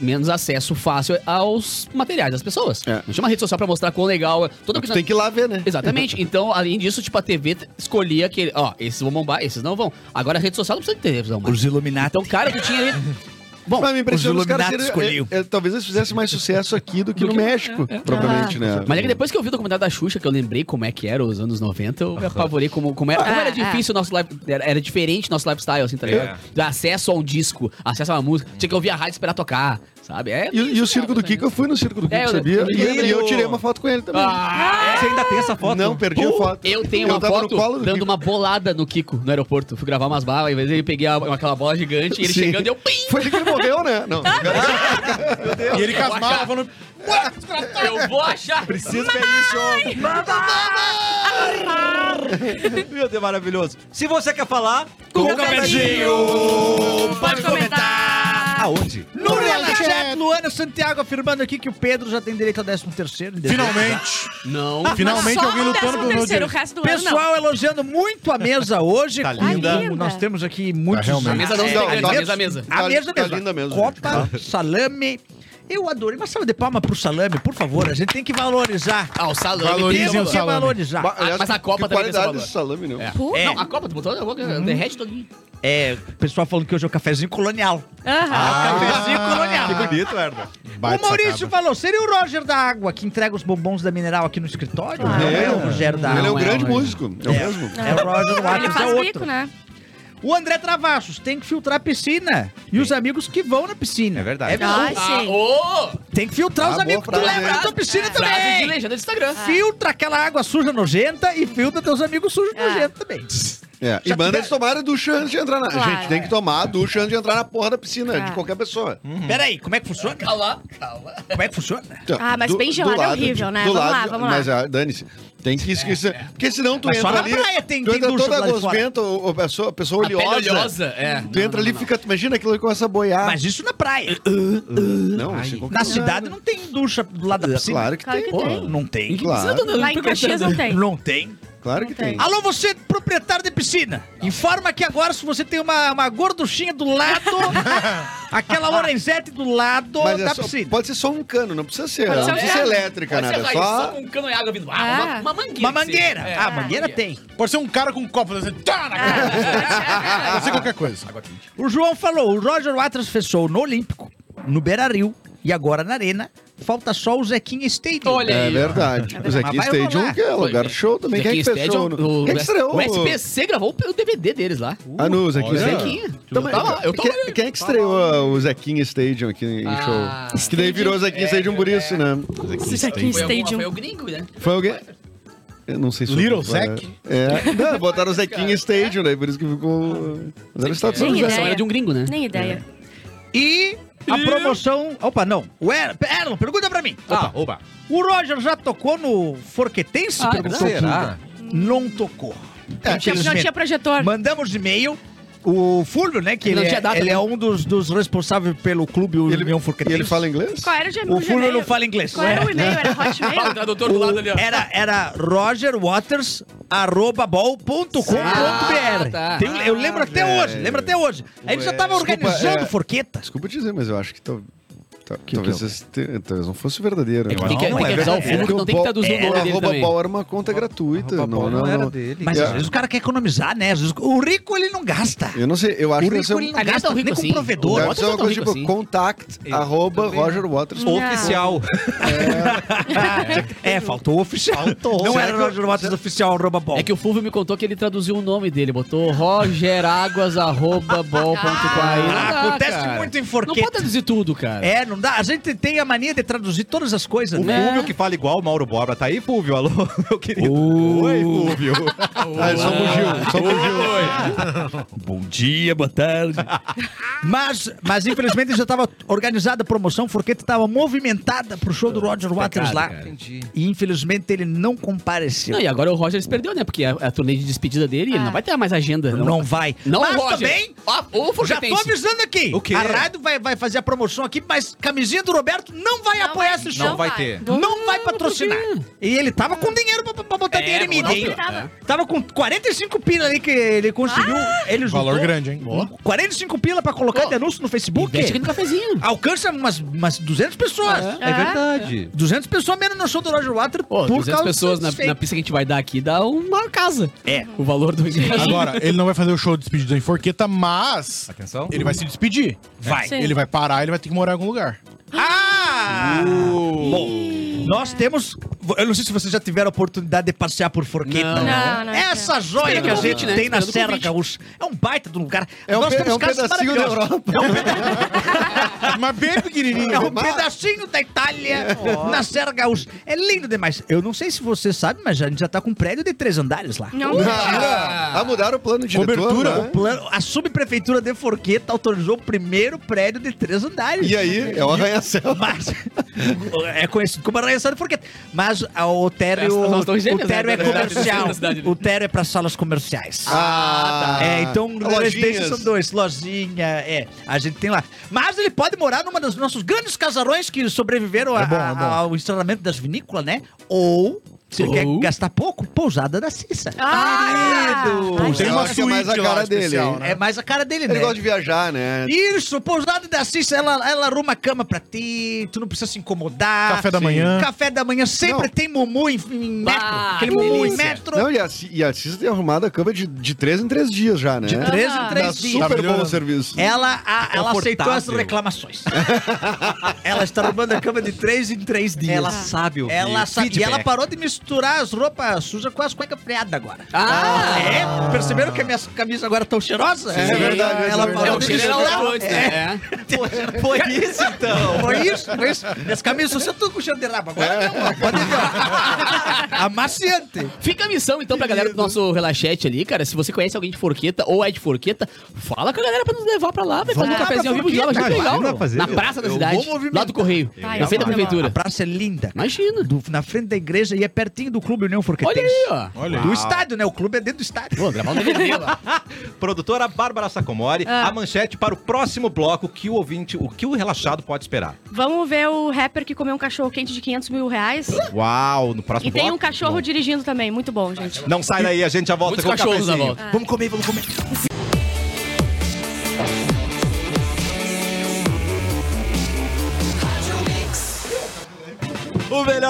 menos acesso fácil aos materiais das pessoas. É. Não tinha uma rede social pra mostrar quão legal... é. Todo Tu tem que ir lá ver, né? Exatamente. Então, além disso, tipo, a TV escolhia que, ó, esses vão bombar, esses não vão. Agora a rede social não precisa de televisão mais. Os Illuminati. Então, cara, tu tinha ali Bom, Mas me impressiona os os caras escolhiam. é, é, Talvez eles fizessem mais sucesso aqui do que no México, propriamente, né? Mas é que depois que eu vi o documentário da Xuxa, que eu lembrei como é que era os anos 90, eu me apavorei como, como, era, como era Ah, difícil o nosso life, era, era diferente nosso lifestyle, assim, tá ligado? Do acesso a um disco, acesso a uma música, tinha que ouvir a rádio e esperar tocar, sabe? É E, e o circo cara, do Kiko, eu fui no circo do Kiko, É, sabia? E, eu- e eu tirei uma foto com ele também. Ah, Você ainda tem essa foto? Não, perdi a foto. eu tenho uma foto dando Kiko. uma bolada no Kiko, no aeroporto. Fui gravar umas balas, e às vezes eu peguei aquela bola gigante, e ele Sim. chegando e eu... Pim! Foi ele que ele morreu, né? Não. E ele com as malas falando. Eu vou achar! Preciso ver isso. Meu Deus, maravilhoso. Se você quer falar, Com o cafezinho. Pode comentar. aonde? No Relaxet, Luana Santiago afirmando aqui que o Pedro já tem direito a 13 terceiro. Finalmente. Não. Finalmente Só alguém no lutando pelo meu terceiro, o direito. resto do ano não. Pessoal elogiando muito a mesa hoje. Tá com- linda. com- Nós temos aqui muitos... realmente. A mesa não Não, tá- a mesa, a mesa. A Tá- mesa tá mesmo. linda mesmo, Copa, salame. Eu adorei. Uma salva de palma pro salame, por favor. A gente tem que valorizar. Ah, o salame. Valorizem tem o Temos que salame. valorizar. Ba- aliás, mas a Copa que também tem qualidade esse desse salame, né? É. Pô. É. Não, a Copa, tu botou na boca, derrete todinho. É, o pessoal falando que hoje é o cafezinho colonial. Aham. cafezinho colonial. Que bonito, Herda. Baita o Maurício sacada. falou, seria o Roger da Água que entrega os bombons da Mineral aqui no escritório? Ah. Não é, É. o Rogério da Ele é Água. um grande é, músico, é o mesmo? É o Roger Ele Waters, é faz outro. bico, né? O André Travassos tem que filtrar a piscina. E os amigos que vão na piscina. É verdade. É verdade. Ai, sim. Tem que filtrar os Ah, amigos boa que tu frase, leva hein? na tua piscina Frase de também. legenda do Instagram. Filtra aquela água suja nojenta e filtra teus amigos sujos Ah. nojentos também. É, e Já manda tiver- eles tomarem a ducha antes de entrar na... Claro. Gente, tem que tomar a ducha antes de entrar na porra da piscina, de Ah. qualquer pessoa. Peraí, como é que funciona? Calma, calma. Como é que funciona? Então, Ah, mas bem gelado é horrível, né? do Vamos lá, lado- vamos lá. Mas, ah, dane-se. Tem que esquecer. Porque senão tu Mas só entra na ali... praia tem- tu tem entra ducha toda do de gosmenta, ou, ou pessoa, a pessoa A pele oleosa. oleosa, é. Tu entra ali e fica... tu Imagina aquilo que começa a boiar. Mas isso na praia. não, isso qualquer Na cidade não tem ducha do lado da piscina. Claro que Claro tem. que tem. Não tem. Claro. Lá em Caxias não tem. Não tem. Claro que tem. tem. Alô, você proprietário de piscina. Informa que agora, se você tem uma, uma gorduchinha do lado, aquela Lorenzetti do lado Mas é da só- piscina. pode ser só um cano, não precisa ser. Pode não ser um precisa ser cano. elétrica, Pode nada. ser raiz, só só. um cano e água vindo. Ah, Ah. uma, uma mangueira. Uma que seja. mangueira. É, ah, mangueira tem. Pode ser um cara com um copo fazendo tá na cara. Pode ser qualquer coisa. O João falou, o Roger Waters fez show no Olímpico, no Beira-Rio e agora na Arena. Falta só o Zequinha Stadium. Olha É aí. verdade. verdade. Mas vai Stadium, que é lugar Foi, show também. Quem é que Zequinha? Stadium, no- o, Quem é estreou? o SPC gravou o DVD deles lá. Ah, no Zequinha Olha. Stadium. Zequinha. Então, tava lá, eu tava quem, lá. quem é que estreou o Zequinha Stadium aqui em Ah, show? Que daí virou Zequinha Stadium por isso, né? Zequinha Foi, algum, Stadium. foi o gringo, né? Foi alguém... Eu não sei se Little Zack? É. Não, botaram o Zequinha Stadium, daí por isso que ficou... Mas era o Nem ideia. era de um gringo, né? Nem ideia. E a promoção... Opa, não. O Er- Erlon, pergunta pra mim. Ah, oba. O Roger já tocou no Forquetense? Ah, Perguntou será? Não tocou. É, Não tinha, não tinha projetor. Mandamos e-mail. O Fulvio, né? Que Não ele, tinha é, data, ele né? é um dos, dos responsáveis pelo clube União E Forquetense. ele fala inglês? Qual era o O Fulvio não fala inglês. Qual era o e-mail? Era o Hotmail? tradutor do lado ali, ó. Era, era rogerwaters.bol.com.br. Ah, tá. Tem eu lembro até velho. hoje, lembro até hoje. Aí ele já tava Desculpa, organizando é- forqueta. Desculpa dizer, mas eu acho que... tal- tal- Que talvez, que esse te- talvez não fosse verdadeiro. É que né? que, Não, tem que é avisar o verdade. fundo que não tem que traduzir o o nome dele arroba também. ball era uma conta gratuita. Não, não, não, era dele. Mas É. às vezes o cara quer economizar, né? Às vezes o rico ele não gasta. Eu não sei, eu acho O que ser rico um- ele não gasta tão rico nem com assim. provedor. Deve ser uma é coisa rico tipo assim. contact, arroba Roger Waters. Não. Oficial. É, faltou o oficial. Não era Roger Waters oficial, arroba bol. É que o Fulvio me contou que ele traduziu o nome dele, botou rogeraguas.bol.com. Ah, acontece muito em Não forqueta. pode traduzir tudo, cara. É, não dá. A gente tem a mania de traduzir todas as coisas, O né? Fúvio que fala igual o Mauro Borba. Tá aí, Fúvio? Alô, meu querido. Oi, Fúvio. Ah, só fugiu, só fugiu. Bom dia, boa tarde. mas, mas infelizmente já estava organizada a promoção, porque estava movimentada pro show do Roger Waters lá. cara. E infelizmente ele não compareceu. Não, e agora o Roger se perdeu, né? Porque a, a turnê de despedida dele, ele Ah. não vai ter mais agenda. Não, vai. Não, mas o Roger. também, Ó, o já tô avisando aqui. O quê? A rádio vai, vai fazer a promoção aqui, mas camisinha do Roberto não vai Não apoiar vai- esse show. Não vai ter. Não vai patrocinar. E ele tava com dinheiro pra, pra botar É, dinheiro em mídia, não, hein? tava. Tava com 45 pila ali que ele conseguiu. ele juntou Valor grande, hein? 45 pila pra colocar Ô, de anúncio no Facebook. Investe aqui no cafezinho. Alcança umas, umas 200 pessoas. É verdade. 200 pessoas menos no show do Roger Waters Pô, por 200 causa pessoas na, na pista que a gente vai dar aqui dá uma casa. É. O valor do ingresso. Agora, ele não vai fazer o show de despedida em Forqueta, mas Atenção. ele vai se despedir. Vai. Sim. Ele vai parar, ele vai ter que morar em algum lugar. Ah! Bom, nós temos. Eu não sei se vocês já tiveram a oportunidade de passear por Forqueta. Não. né? Não, não, Essa não. joia que a gente né? tem na Serra. Gaúcha é um baita de um lugar. É um, Nós temos é um pedacinho da. Europa. Mas bem pequenininho. É um pedacinho da Itália na Serra Gaúcha. É lindo demais. Eu não sei se você sabe, mas a gente já tá com um prédio de três andares lá. Não. Mentira! Ah, mudaram o plano de Cobertura. O plano- a subprefeitura de Forqueta autorizou o primeiro prédio de três andares. E aí, é o arranha-céu. Mas é conhecido como arranha-céu de Forqueta. Mas ah, o estamos o térreo né? é Da cidade, comercial. cidade. O térreo é para salas comerciais. Ah, É, então lojinhas. são dois, lojinha, é, a gente tem lá. Mas ele pode morar numa dos nossos grandes casarões que sobreviveram a- É bom, é a- ao instalamento das vinícolas, né? Ou, ele quer gastar pouco, pousada da Cissa. Ah, Querido. Tem uma que é mais suíte a cara dele, especial, né? É mais a cara dele, Ele né? gosta de viajar, né? Isso, pousada da Cissa, ela, ela arruma a cama pra ti, tu não precisa se incomodar. Café da manhã. Café da manhã sempre Não. tem mumu em, em metro. Ah, aquele que mumu em metro. Não, e a, Ci- e a Cissa tem arrumado a cama de, de três em três dias já, né? de três em Ah. três Dá dias. super bom o serviço. Ela, a- ela aceitou as reclamações. ela está arrumando a cama de três em três dias. Ela sabe ouvir. Ela sabe. E ela parou de misturar as roupas sujas com as cuecas freadas agora. Ah! É? Perceberam que as minhas camisas agora estão cheirosas? É verdade, Ela é parou É, o de cheiro era misturar. outro antes, né? É. Foi isso, então. Foi isso, foi isso. Minhas camisas são tudo com cheiro de rabo. Agora não, ó, pode ver. ó. Amaciante. Fica a missão, então, pra galera do nosso relaxete ali, cara. Se você conhece alguém de Forqueta ou é de Forqueta, fala com a galera pra nos levar pra lá, vai fazer um cafezinho ao vivo de lá, vai ser legal. Fazer, Na praça da cidade, lá do Correio. Na frente da vai. A prefeitura. praça é linda. Imagina. Na frente da igreja e é pertinho do Clube União Forquetense. Olha aí, ó. Olha aí. Do estádio, né? O clube é dentro do estádio. Vou gravar um DVD lá. Produtora Bárbara Sacomori, Ah. a manchete para o próximo bloco, que o ouvinte, o que o relaxado pode esperar. Vamos ver o rapper que comeu um cachorro quente de 500 mil reais. Uau, no próximo E tem bloco. um cachorro Bom. dirigindo também. Muito bom, gente. Não sai daí, a gente já volta Muitos com o cachorros na volta. Vamos comer, vamos comer.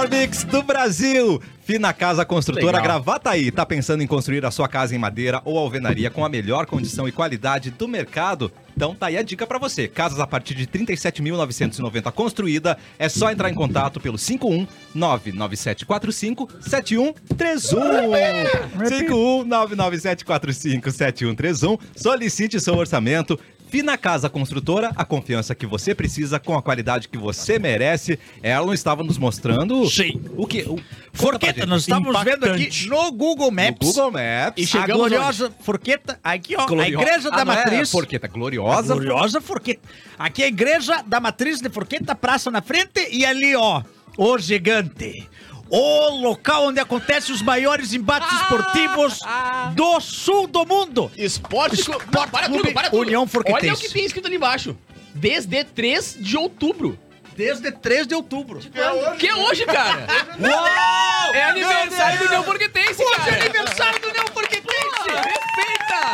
Melhor mix do Brasil. Fina Casa Construtora Legal. Gravataí. Tá pensando em construir a sua casa em madeira ou alvenaria com a melhor condição e qualidade do mercado? Então tá aí a dica pra você. Casas a partir de 37.990 construída. É só entrar em contato pelo 51 99745 7131. 51 99745 7131. Solicite seu orçamento. Fina Casa Construtora, a confiança que você precisa com a qualidade que você merece. Ela estava nos mostrando Sim. o que? O, Forqueta, nós estamos vendo aqui Impactante. no Google no Maps. Google Maps. E a chegamos gloriosa Forqueta, aqui ó, Glorio- a Igreja Ah, da é Matriz. Forqueta, A gloriosa. gloriosa Forqueta. Aqui é a Igreja da Matriz de Forqueta, praça na frente e ali ó, o gigante. O local onde acontecem os maiores embates esportivos do sul do mundo. Esporte Clube. Esporte Para Clube tudo, para tudo. União Forquetense. Olha o que tem escrito ali embaixo. Desde 3 de outubro. Desde 3 de outubro. Que é hoje, cara. Uau! É aniversário do União Forquetense, Hoje cara. é aniversário do União Forquetense! Respeita.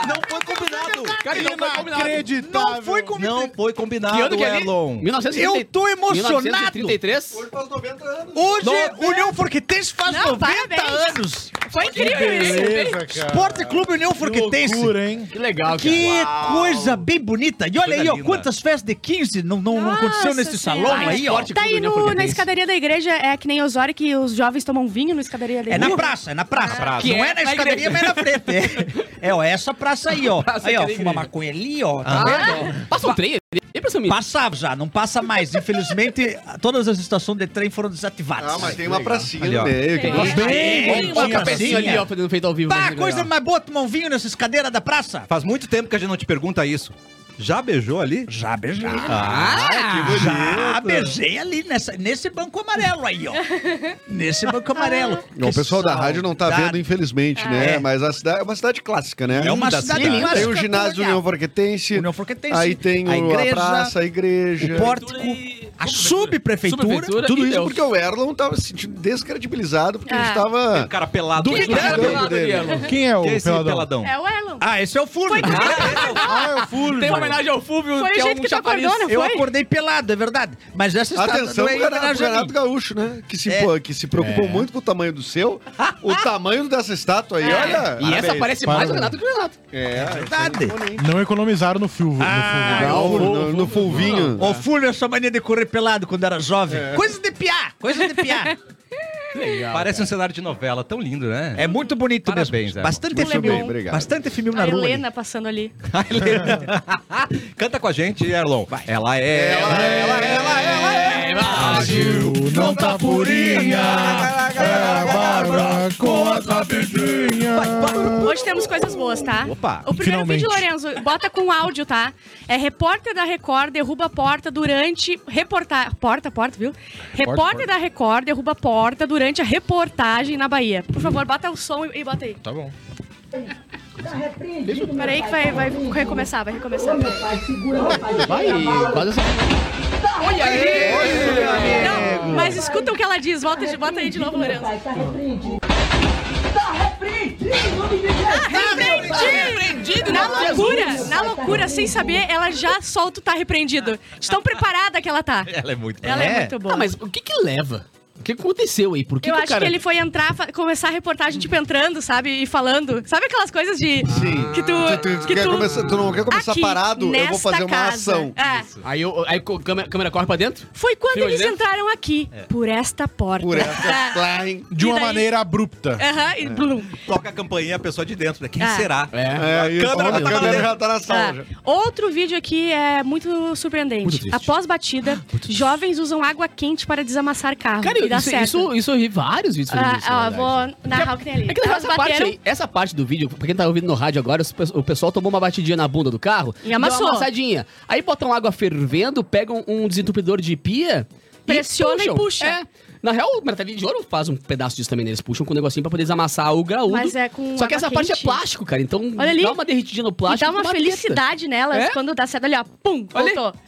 Não foi combinado. Cara, não foi combinado. Inacreditável. Não foi combinado. Não foi combinado, Que ano que é? Elon. 1930. Eu tô emocionado. 1933? Faz 90 anos. Hoje, Noventa. União Forquetense faz Não, 90 parabéns. anos. Foi incrível isso. Beleza, cara. Esporte Clube União Que Forquetense. loucura, hein? Que legal, cara. Que coisa bem bonita. E olha Coisa aí, ó, linda. quantas festas de 15 não, não, não aconteceu nesse Senhora. salão aí, ó. Tá aí no, na escadaria da igreja, é que nem Osório, que os jovens tomam vinho na escadaria da É igreja. na praça, é na praça. praça. Não Que é é na escadaria, mas é na frente. É, é ó, essa praça aí, ó. Praça Aí, ó, que é fuma maconha ali, ó. Tá vendo? ó? Passa um trem aí pra. Passava já, não passa mais. Infelizmente, todas as estações de trem foram desativadas. Ah, mas tem uma pracinha Ali, no ó. meio. Que Tem. uma pracinha. ali, ó, fazendo feito ao vivo. Que coisa mais boa tomar um vinho nessas cadeiras da praça. Faz muito tempo que a gente não te pergunta isso. Já beijou ali? Já beijei. Ah, que bonito. Já beijei ali nessa, nesse banco amarelo aí, ó. Nesse banco amarelo. O pessoal da rádio não tá vendo, infelizmente, né? É. Mas a cidade é uma cidade clássica, né? É uma cidade clássica Tem o ginásio. União Forquetense. União Forquetense, Aí tem a o- a, igreja, praça, a igreja. O pórtico. A subprefeitura. Subprefeitura Tudo isso Deus. porque o Erlon tava se sentindo descredibilizado, porque a gente Ah. tava... Um cara pelado. Quem que Duvidando tá pelado dele. Erlon? Quem é o Que é esse peladão? peladão? É o Elon. Ah, esse é o Fulvio. Ah, é o Fulvio. Tem uma homenagem ao Fúvio, Foi que o é jeito um que tu acordou, não Eu foi? acordei pelado, é verdade. Mas essa estátua Atenção, é o Renato, Renato. Gaúcho, né? Que se, É. pô- que se preocupou muito com o tamanho do seu. O tamanho dessa estátua aí, olha. E essa parece mais o. Renato que o Renato. É, Verdade. Não economizaram no Fulvio. Ah, o- no, no fulvinho. Ô, Fulvio, essa mania de correr pelado quando era jovem. Coisa de piar, coisa de piar. Parece um cenário de novela, tão lindo, né? É muito bonito Parabéns, mesmo. Bastante filme. legal. Obrigado. Bastante filme na A rua. Helena passando ali. A Helena. Canta com a gente, Erlon. Ela é. Ela, ela, ela, ela é. Brasil não tá purinha. É a Bárbara com a tapidinha. Hoje temos coisas boas, tá? Opa, O primeiro finalmente. vídeo, Lorenzo, bota com áudio, tá? É repórter da Record derruba a porta durante reportagem. Porta, porta, viu? repórter da Record derruba a porta durante a reportagem na Bahia. Por favor, bota o som e, e bota aí. Tá bom. Peraí que vai, vai recomeçar, vai recomeçar. Vai, quase essa... Olha aí! Não, mas escuta o que ela diz. Volta, de- bota aí de novo, Lorenzo. Repreendido! Na loucura, na loucura, sem saber, ela já solta o tá repreendido. De tão preparada que ela tá. Ela é muito. Ela é, É? muito boa. Ah, mas o que que leva? O que aconteceu aí? Por que eu que acho cara... que ele foi entrar, começar a reportagem, tipo, entrando, sabe? E falando. Sabe aquelas coisas de. Sim. Que tu. Tu, tu que quer tu- começar- tu não quer começar Aqui, parado, eu vou fazer uma casa. ação. É. Aí, eu, aí a câmera, câmera corre pra dentro? Foi quando Filma eles dentro? entraram aqui, por esta porta. Por essa É. De uma daí- maneira abrupta. Aham, e blum. Toca a campainha a pessoa de dentro. né? Quem Ah. será? É, isso. câmera a tá câmera já tá na sala. Ah, já. Outro vídeo aqui é muito surpreendente. Muito. Após batida, jovens usam água quente para desamassar carro. Cara, e dá isso, certo. isso, isso eu vi vários vídeos falando Ah, ó, verdade. vou narrar o que tem ali. É que essa parte, bateram. aí, essa parte do vídeo, pra quem tá ouvindo no rádio agora, o pessoal tomou uma batidinha na bunda do carro E amassou. deu uma amassadinha. Aí botam água fervendo, pegam um desentupidor de pia Pressiona e puxam. puxa. É. Na real, o martelinho de ouro faz um pedaço disso também, né? Eles puxam com um negocinho pra poder desamassar o graúdo. Mas é com Só que essa parte é plástico, cara. Então Olha ali. dá uma derretidinha no E plástico. dá uma felicidade nelas É? quando dá certo ali, ó. Pum, Olha voltou.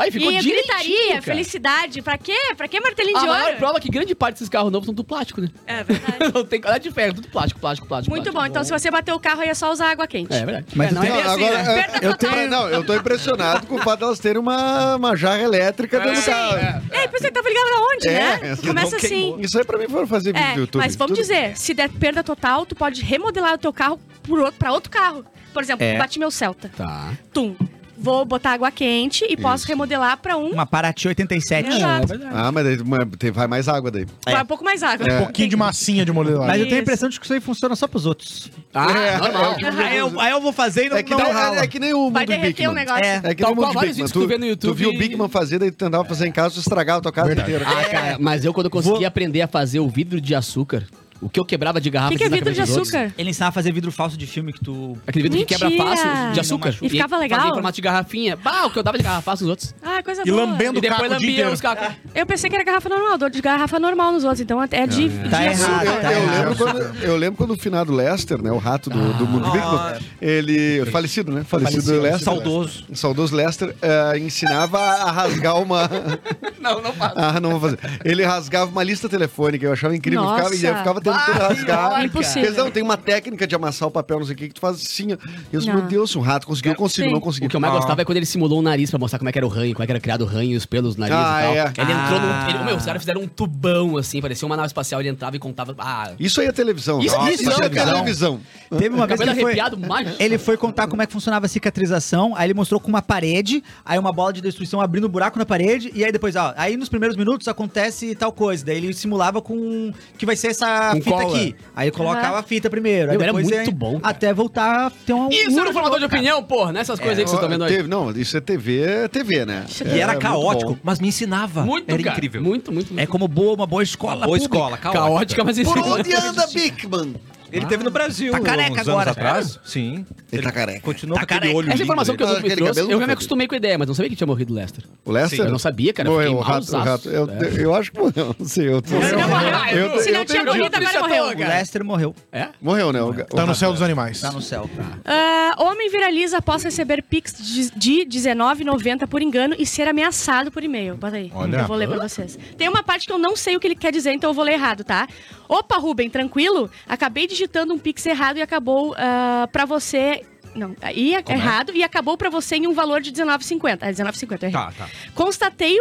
Aí ficou e a gritaria, cara. felicidade. Pra quê? Pra que martelinho A de maior ouro? prova é que grande parte desses carros novos são tudo plástico, né? É verdade. Não tem nada de ferro, tudo plástico, plástico, plástico. Muito bom. plástico. Então, se você bater o carro, aí é só usar água quente. É verdade. Mas É, não é Não, bem assim, agora, né? é, Perda eu, total. tenho, não, eu tô impressionado com o fato de elas terem uma, uma jarra elétrica dentro do carro. é. Ei, pensei que tava ligado aonde, É, né? Começa assim. Isso aí pra mim foram fazer vídeo É, do YouTube. mas vamos Tudo- dizer, se der perda total, tu pode remodelar o teu carro por outro, pra outro carro. Por exemplo, É. bati meu Celta. Tá. Tum. Vou botar água quente e posso remodelar pra um. Uma Paraty 87. Exato. É verdade. Ah, mas daí mas tem- vai mais água daí. Vai um pouco mais água. Um pouquinho de massinha de modelagem. Mas eu tenho a Isso. impressão de que isso aí funciona só pros outros. Ah, É, normal. é, Aí eu, aí eu vou fazer e não, É que, não nem, rala. é, é que nem o mundo Vai derreter o Bigman. negócio. É. É que Tal nem o qual mundo vários Bigman. vídeos que tu vê no Tu YouTube viu o e- Bigman fazer, daí tu tentava fazer em casa, tu estragava a tua casa Verdade. inteira. Ah, cara, mas eu quando consegui aprender a fazer o vidro de açúcar, o que eu quebrava de O garrafa que, que é vidro de dos outros, açúcar? Ele ensinava a fazer vidro falso de filme que tu... Aquele vidro que quebra Mentira! fácil de açúcar. E ficava legal? Fazia em formato de garrafinha. Bah, o que eu dava de garrafaço nos outros. Ah, coisa E boa. lambendo E o carro depois o lambia os cacos. Eu pensei que era garrafa normal, dou de garrafa normal nos outros, então é de, de Tá errado, açúcar. Eu, tá eu lembro quando, eu lembro quando o finado Lester, né, o rato do, do mundo Bigman, ele, falecido, né, falecido, Lester, Saudoso. o saudoso Lester, eh, ensinava a rasgar uma, Não, não faço. ah, não vou fazer, ele rasgava uma lista telefônica, eu achava incrível, eu ficava, e eu Nossa. ficava tentando Vai, rasgar, olha, Impossível. Eles, não, tem uma técnica de amassar o papel, não sei o que, que tu faz assim, e eu disse, meu Deus, um rato conseguiu, eu consigo, Sim. não O consegui. que eu mais gostava é quando ele simulou o nariz pra mostrar como é que era o ranho, como é que era criado o ranho e os pelos do nariz Ah, e tal. é. Ele entrou Ah. num. Ele, meu, os caras fizeram um tubão assim, parecia uma nave espacial, ele entrava e contava. Ah, Isso aí é televisão. Isso- Nossa, isso isso é é televisão. Teve uma vez que ele foi... arrepiado, mágico. Ele foi contar como é que funcionava a cicatrização, aí ele mostrou com uma parede, aí uma bola de destruição abrindo um buraco na parede, e aí depois, ó, aí nos primeiros minutos acontece tal coisa. Daí ele simulava com que vai ser essa fita cola. aqui. Aí colocava a fita primeiro. Aí Meu, era depois muito bom, cara. Até voltar a ter um. Isso era um formador de opinião, porra, nessas coisas aí que vocês estão vendo aí. Teve- não, isso é TV, é TV, né? E era É, caótico. muito bom. Mas me ensinava. Muito, Era cara. incrível. Muito, muito, muito. É como boa, uma boa escola. Boa pública. escola, caótica. caótica, mas isso. Por onde anda Bigman? Ele teve no Brasil Tá careca uns anos agora. atrás. Sim. Ele tá careca. Continuou Tá com aquele careca. olho Essa lindo informação que o dele. Edu me trouxe, cabelo eu já me acostumei com a ideia, mas não sabia que tinha morrido o Lester. O Lester? Eu não sabia, cara. Morreu, fiquei o rato, o rato. Eu, É. eu acho que morreu, não sei. Eu tô... Se não morreu, Eu- se não eu tinha morrido, agora morreu. O Lester morreu. É? Morreu, né? O, ga- o Tá no céu dos animais. Tá no céu. Ah, homem viraliza após receber pix de de R$19,90 por engano e ser ameaçado por e-mail. Bota aí. Olha. Eu vou ler pra vocês. Tem uma parte que eu não sei o que ele quer dizer, então eu vou ler errado, tá? Opa, Rubem, tranquilo? Acabei digitando um pix errado e acabou ah, pra você... Não, aí é errado e acabou pra você em um valor de R$19,50. É R$19,50, eu errei. Tá, tá. Constatei.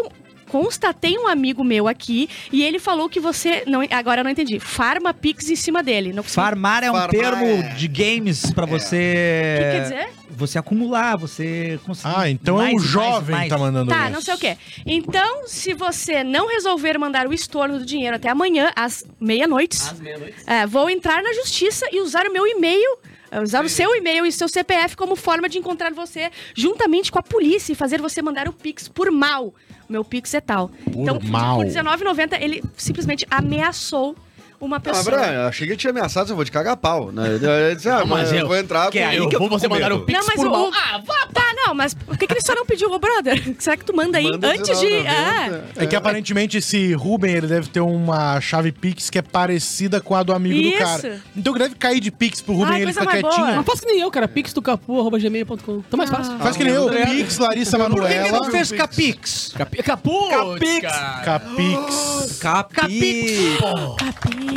Constatei um amigo meu aqui e ele falou que você. Não, agora eu não entendi. Farma Pix em cima dele. Não Farmar é um Farmar termo é- de games pra você. O que quer dizer? Você acumular, você conseguir. Ah, então é mais, um mais, jovem mais. que tá mandando Tá, isso. não sei o quê. Então, se você não resolver mandar o estorno do dinheiro até amanhã, às meia-noite, é, vou entrar na justiça e usar o meu e-mail. é, Usar o seu e-mail e seu CPF como forma de encontrar você juntamente com a polícia e fazer você mandar o Pix por mal. Meu Pix é tal. então, mal. por R$19,90, ele simplesmente ameaçou uma Ah, pessoa. Brian, eu achei que ele tinha ameaçado, eu vou te cagar a pau. Né? Eu disse, ah, mas eu vou entrar. Que é aí eu que eu vou você mandar o Pix Não, mas por o. mal. Ah, vá, tá, não, mas por que, que ele só não pediu, ô brother? Será que tu manda aí Manda antes de. 19,90. Ah, É que aparentemente esse Ruben, ele deve ter uma chave Pix que é parecida com a do amigo Isso. do cara. Então deve cair de Pix pro Ruben e ele coisa fica mais boa. quietinho. Mas faz que nem eu, cara. pixdocapu.gmail.com. Tá mais fácil. Faz que nem eu, Pix, Larissa Por que que Manoela, não fez Capix? Capi... Capu! Capix. cara. Capix.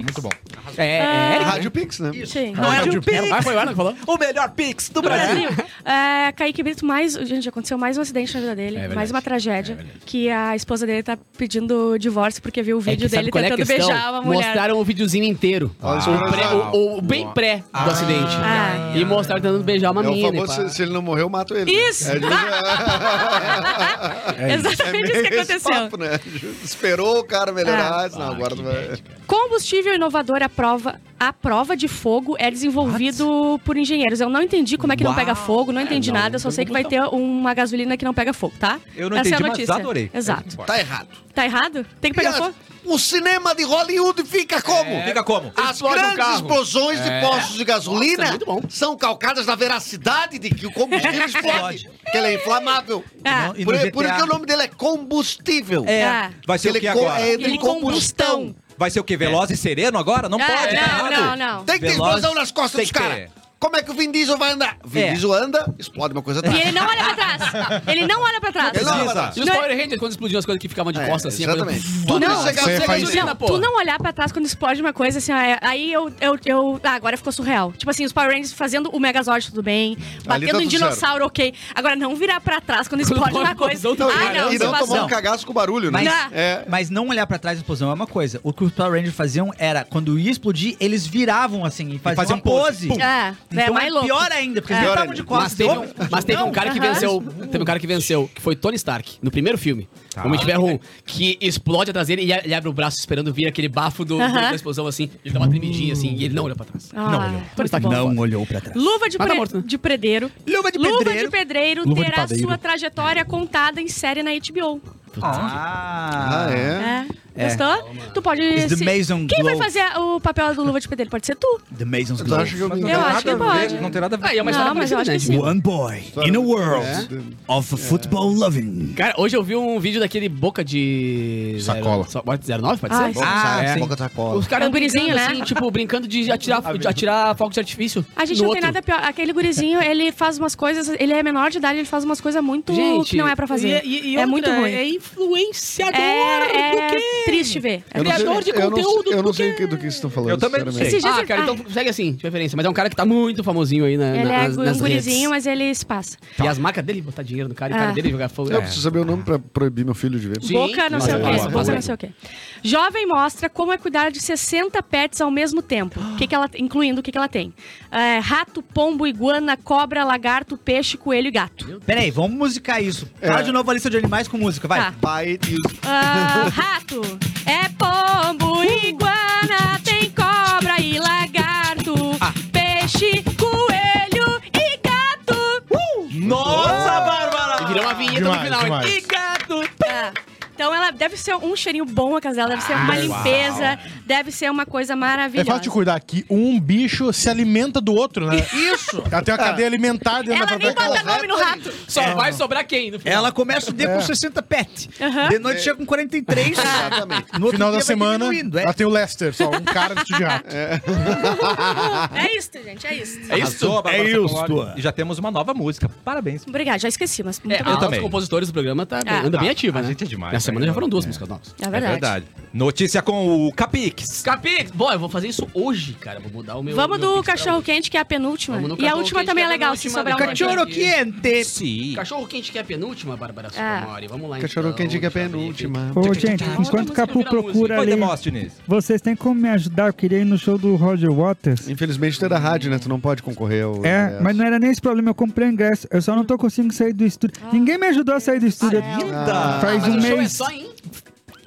Capix. Muito bom. É, é, Eric, Rádio Pix, né? Sim. Não é o Pix. Ah, foi o que falou? O melhor Pix do Do Brasil. Brasil. É, Kaique Brito, mais. Gente, aconteceu mais um acidente na vida dele. verdade. mais uma tragédia. que a esposa dele tá pedindo divórcio porque viu o É vídeo dele é tentando beijar uma mulher. Mostraram o videozinho inteiro. Ah, o, pré- o- o bem pré do acidente. Ah. E mostraram tentando beijar uma É o mina. famoso, pá. se, ele não morreu, eu mato ele. Isso! É, é, Exatamente isso que aconteceu. papo, né? Esperou o cara melhorar, Ah. não, agora tu vai... Combustível inovador à prova, à prova de fogo é desenvolvido por engenheiros. Eu não entendi como é que não Uau. pega fogo, não entendi É, não, nada. Eu só não sei que vai ter uma gasolina que não pega fogo, tá? Eu não Essa é a entendi, mas notícia. adorei. Exato. Tá errado. Tá errado? Tem que pegar fogo? O cinema de Hollywood fica como? Fica como? As Explode um grandes carro. explosões de postos de gasolina Nossa, bom. são calcadas na veracidade de que o combustível explode. que ele é inflamável. Ah, E Por, por isso que o nome dele é combustível. É. Vai ser o Ele que co- agora? é de Ele combustão. Vai ser o que? Veloz e sereno agora? Não Ah, pode, tá não, errado. não, não. Tem que ter Veloz, explosão nas costas tem dos que caras. ter. Como é que o Vin Diesel vai andar? O Vin É. Diesel anda, explode uma coisa E atrás. ele não olha pra trás. Ele não olha pra trás. Ele não olha pra trás. E os Não é- Power Rangers, quando explodiam as coisas que ficavam de É, costas assim. a exatamente. coisa- Tudo Não, isso é é gasolina. Não, pô. tu não olhar pra trás quando explode uma coisa, assim, ó, aí eu, eu, eu... Ah, agora ficou surreal. Tipo assim, os Power Rangers fazendo o Megazord, tudo bem. Ali Batendo tá em tudo dinossauro, ok. Agora, não virar pra trás quando explode Quando uma coisa. explosão, Ah, não, não, e não tomar um cagaço com barulho, né? Mas, Não. É. mas não olhar pra trás da explosão é uma coisa. O que os Power Rangers faziam era, quando ia explodir, eles viravam assim e faziam faziam uma pose. pose. É, Então é mais é pior ainda, porque É. eles Pior estavam ainda. de costas. Mas teve, um, mas teve um cara que venceu. Teve um cara que venceu, que foi Tony Stark, no primeiro filme. Tá. O Homem de Ferro 1, que explode atrás dele e ele abre o braço esperando vir aquele bafo do, da explosão assim. Ele dá uma tremidinha assim e ele não olha pra trás. Ah, não olhou. Tony Stark bom. não. olhou pra trás. Luva de, tá pre- morto, né? de pedreiro. Luva de Luva pedreiro. de pedreiro Luva de terá padeiro. sua trajetória contada em série na HBO. Ah, Ah, é? É. Gostou? Tu pode. Se- Quem vai fazer o papel do Luva de Pedreiro? Pode ser tu. The Mason's Glow. acha que eu me Eu acho que pode. Não tem nada a ver. Ah, é uma história Não, mas eu acho que sim. One boy in a world of football loving. Cara, hoje eu vi um vídeo daquele boca de. Sacola. Zero, pode 09, pode Ai, ser? Ah, é. Boca da cola. Os caras É um gurizinho, brincando, né? assim, tipo, brincando de atirar, de atirar fogo de artifício. A gente no não tem outro. nada pior. Aquele gurizinho, ele faz umas coisas. Ele é menor de idade, ele faz umas coisas muito Gente, que não é pra fazer. e- e- e é outra, muito ruim. É influenciador É, do é quê? Triste ver. Eu não sei, criador de eu não, conteúdo eu não do sei do que vocês estão falando. Eu também não sinceramente. Esses dias Ah, cara, ah. então segue assim, de preferência. Mas é um cara que tá muito famosinho aí na, Ele na, é nas, um nas gurizinho, redes. mas ele se passa. E as marcas dele botar dinheiro no cara e o Ah. cara dele jogar fogo. Eu preciso saber o nome pra proibir meu filho de ver. Sim. Boca não sei o quê. boa, Boca não sei o quê. Jovem mostra como é cuidar de 60 pets ao mesmo tempo. O que que ela, incluindo o que, que ela tem. É, rato, pombo, iguana, cobra, lagarto, peixe, coelho e gato. Peraí, vamos musicar isso. Fala de novo a lista de animais com música, vai. Tá. Pai e Ah, rato é pombo, iguana, tem cobra e lagarto, peixe, coelho e gato. Nossa, Bárbara! E virou uma vinheta Demais, no final. demais. E gato! Ah, Então ela deve ser um cheirinho bom a casa dela, deve ser uma limpeza, deve ser uma coisa É maravilhosa. fácil de cuidar que um bicho se alimenta do outro, né? Isso! Ela tem uma cadeia alimentar dentro Ela da nem bota nome no rato. Só vai sobrar quem no final? Ela começa o dia com 60 pet. De noite chega com 43. Exatamente. No final da semana, é. ela tem o Lester, só um cara de rato. É isso, gente, é isso. É isso? É isso. E já temos uma nova música. Parabéns. Obrigada, já esqueci, mas muito É, bom. a Eu também. compositores do programa tá, Ah. anda bem Ah, ativa, a né? gente é demais, semana já foram duas músicas novas. É É verdade. Notícia com o Capix. Capix! Bom, eu vou fazer isso hoje, cara. Vou mudar o meu. Vamos meu do cachorro quente, que é a penúltima. E a cachorro última também é é a legal, se sobrar um Cachorro quente. Sim. Cachorro quente que é a penúltima, Bárbara Ah. Sacomori. Vamos lá, Cachorro então. quente que é ver penúltima. Ô, gente, enquanto o Capu procura ali, vocês têm como me ajudar? Eu queria ir no show do Roger Waters. Infelizmente tu é da rádio, né? Tu não pode concorrer ao. É, ingresso. mas não era nem esse problema, eu comprei o ingresso. Eu só não tô conseguindo sair do estúdio. Ninguém me ajudou a sair do estúdio. Ah, Faz Mas um o é mês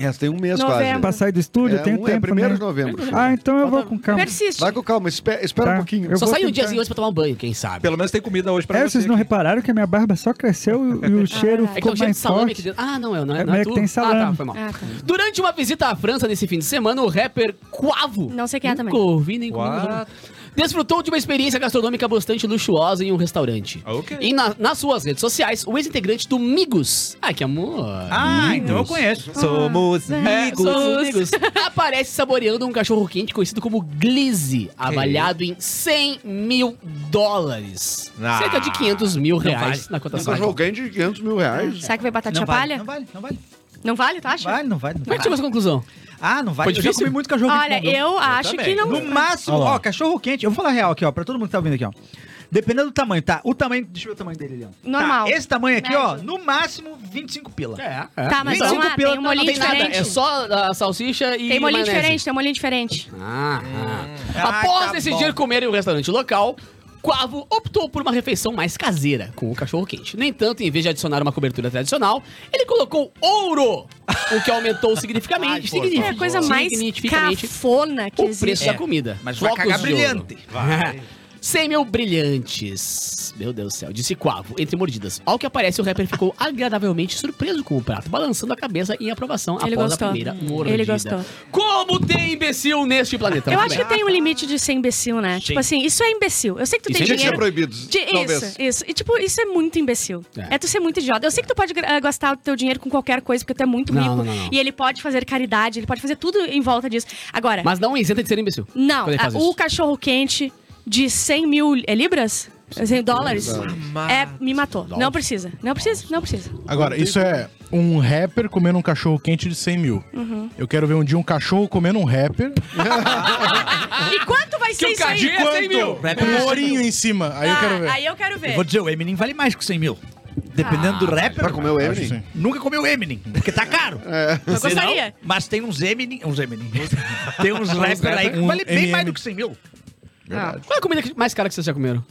em... É, tem um mês Novembro. quase. pra sair do estúdio, eu É, tenho um, é tempo, primeiro né? de novembro. Ah, então eu vou com calma. Persiste. Vai com calma, espera, espera Tá. um pouquinho. Eu Só sai um diazinho antes pra tomar um banho, quem sabe. Pelo menos tem comida hoje pra É, você. vocês não aqui. repararam que a minha barba só cresceu e, o cheiro É que ficou tem cheiro de mais salame aqui forte? dentro. Ah, não, é, não é, É, não é é que tu? tem Ah, salame. tá, foi mal. Ah, tá. Durante uma visita à França nesse fim de semana, o rapper Quavo. Não sei quem é também. Nunca ouvi nem comigo. Desfrutou de uma experiência gastronômica bastante luxuosa em um restaurante. Ok. E na- nas suas redes sociais, o ex-integrante do Migos. Ai, que amor. Ah, então eu conheço. Somos É, amigos. somos amigos. Aparece saboreando um cachorro quente conhecido como Glizzy, avaliado em 100 mil dólares. Ah. Cerca de 500 mil reais vale. na Um cotação. cachorro quente de 500 mil reais. Será que vai batatinha Não vale, palha? não vale, não vale. Não vale, tu acha? Vale, não vale. Não Como é que vale. chegou essa conclusão? Ah, não. Foi Eu já comi muito cachorro Olha, quente. eu acho também. que não. No máximo, Olha ó, cachorro quente. Eu vou falar real aqui, ó, pra todo mundo que tá ouvindo aqui, ó. Dependendo do tamanho, tá? O tamanho, deixa eu ver o tamanho dele ali, ó. Normal. Tá, esse tamanho aqui, ó, Médio. no máximo 25 pila. É, Tá, mas 25 vamos lá, pila, tem um não, molinho Não tem nada, diferente. é só a salsicha e Tem molinho maionese. diferente, tem um molinho diferente. Ah, ah. Ah, Após tá decidir bom. comer em um restaurante local, Quavo optou por uma refeição mais caseira, com o cachorro quente. No entanto, em vez de adicionar uma cobertura tradicional, ele colocou ouro, o que aumentou significativamente, Ai, pô, É a coisa mais significativamente cafona que o existe. preço da comida. mas vai Flocos cagar de ouro. brilhante. 100 mil brilhantes. Meu Deus do céu. Disse Quavo, entre mordidas. Ao que aparece, o rapper ficou agradavelmente surpreso com o prato, balançando a cabeça em aprovação Ele após gostou. a primeira mordida. Ele gostou. Como tem imbecil neste planeta? Eu acho que tem um limite de ser imbecil, né? Tipo assim, isso é imbecil. Eu sei que tu Isso tem é Tinha que ser dinheiro. proibido. De- isso, isso. E tipo, isso é muito imbecil. É. É. tu ser muito idiota. Eu sei que tu pode gra- gastar o teu dinheiro com qualquer coisa, porque tu é muito rico. não, não, não. E ele pode fazer caridade, ele pode fazer tudo em volta disso. Agora, Mas não isenta de ser imbecil. não, a- isso. o cachorro quente de 100 mil é libras? 100 dólares? É, me matou. Não precisa. Não precisa, não precisa. Agora, isso é um rapper comendo um cachorro quente de 100 mil. Uhum. Eu quero ver um dia um cachorro comendo um rapper. E quanto vai ser isso aí? Cadinho é 100 mil. Com um ourinho em cima. Aí eu quero Ah, ver. aí eu quero ver. Eu vou dizer, o Eminem vale mais que 100 mil. Dependendo do rapper. Pra comer o Acho Eminem? sim. Nunca comeu Eminem, porque tá caro. Eu gostaria. Mas tem uns Eminem. Uns Eminem. Tem uns rappers aí que Um vale bem MM. mais do que 100 mil. Ah. Qual é a comida mais cara que vocês já comeram?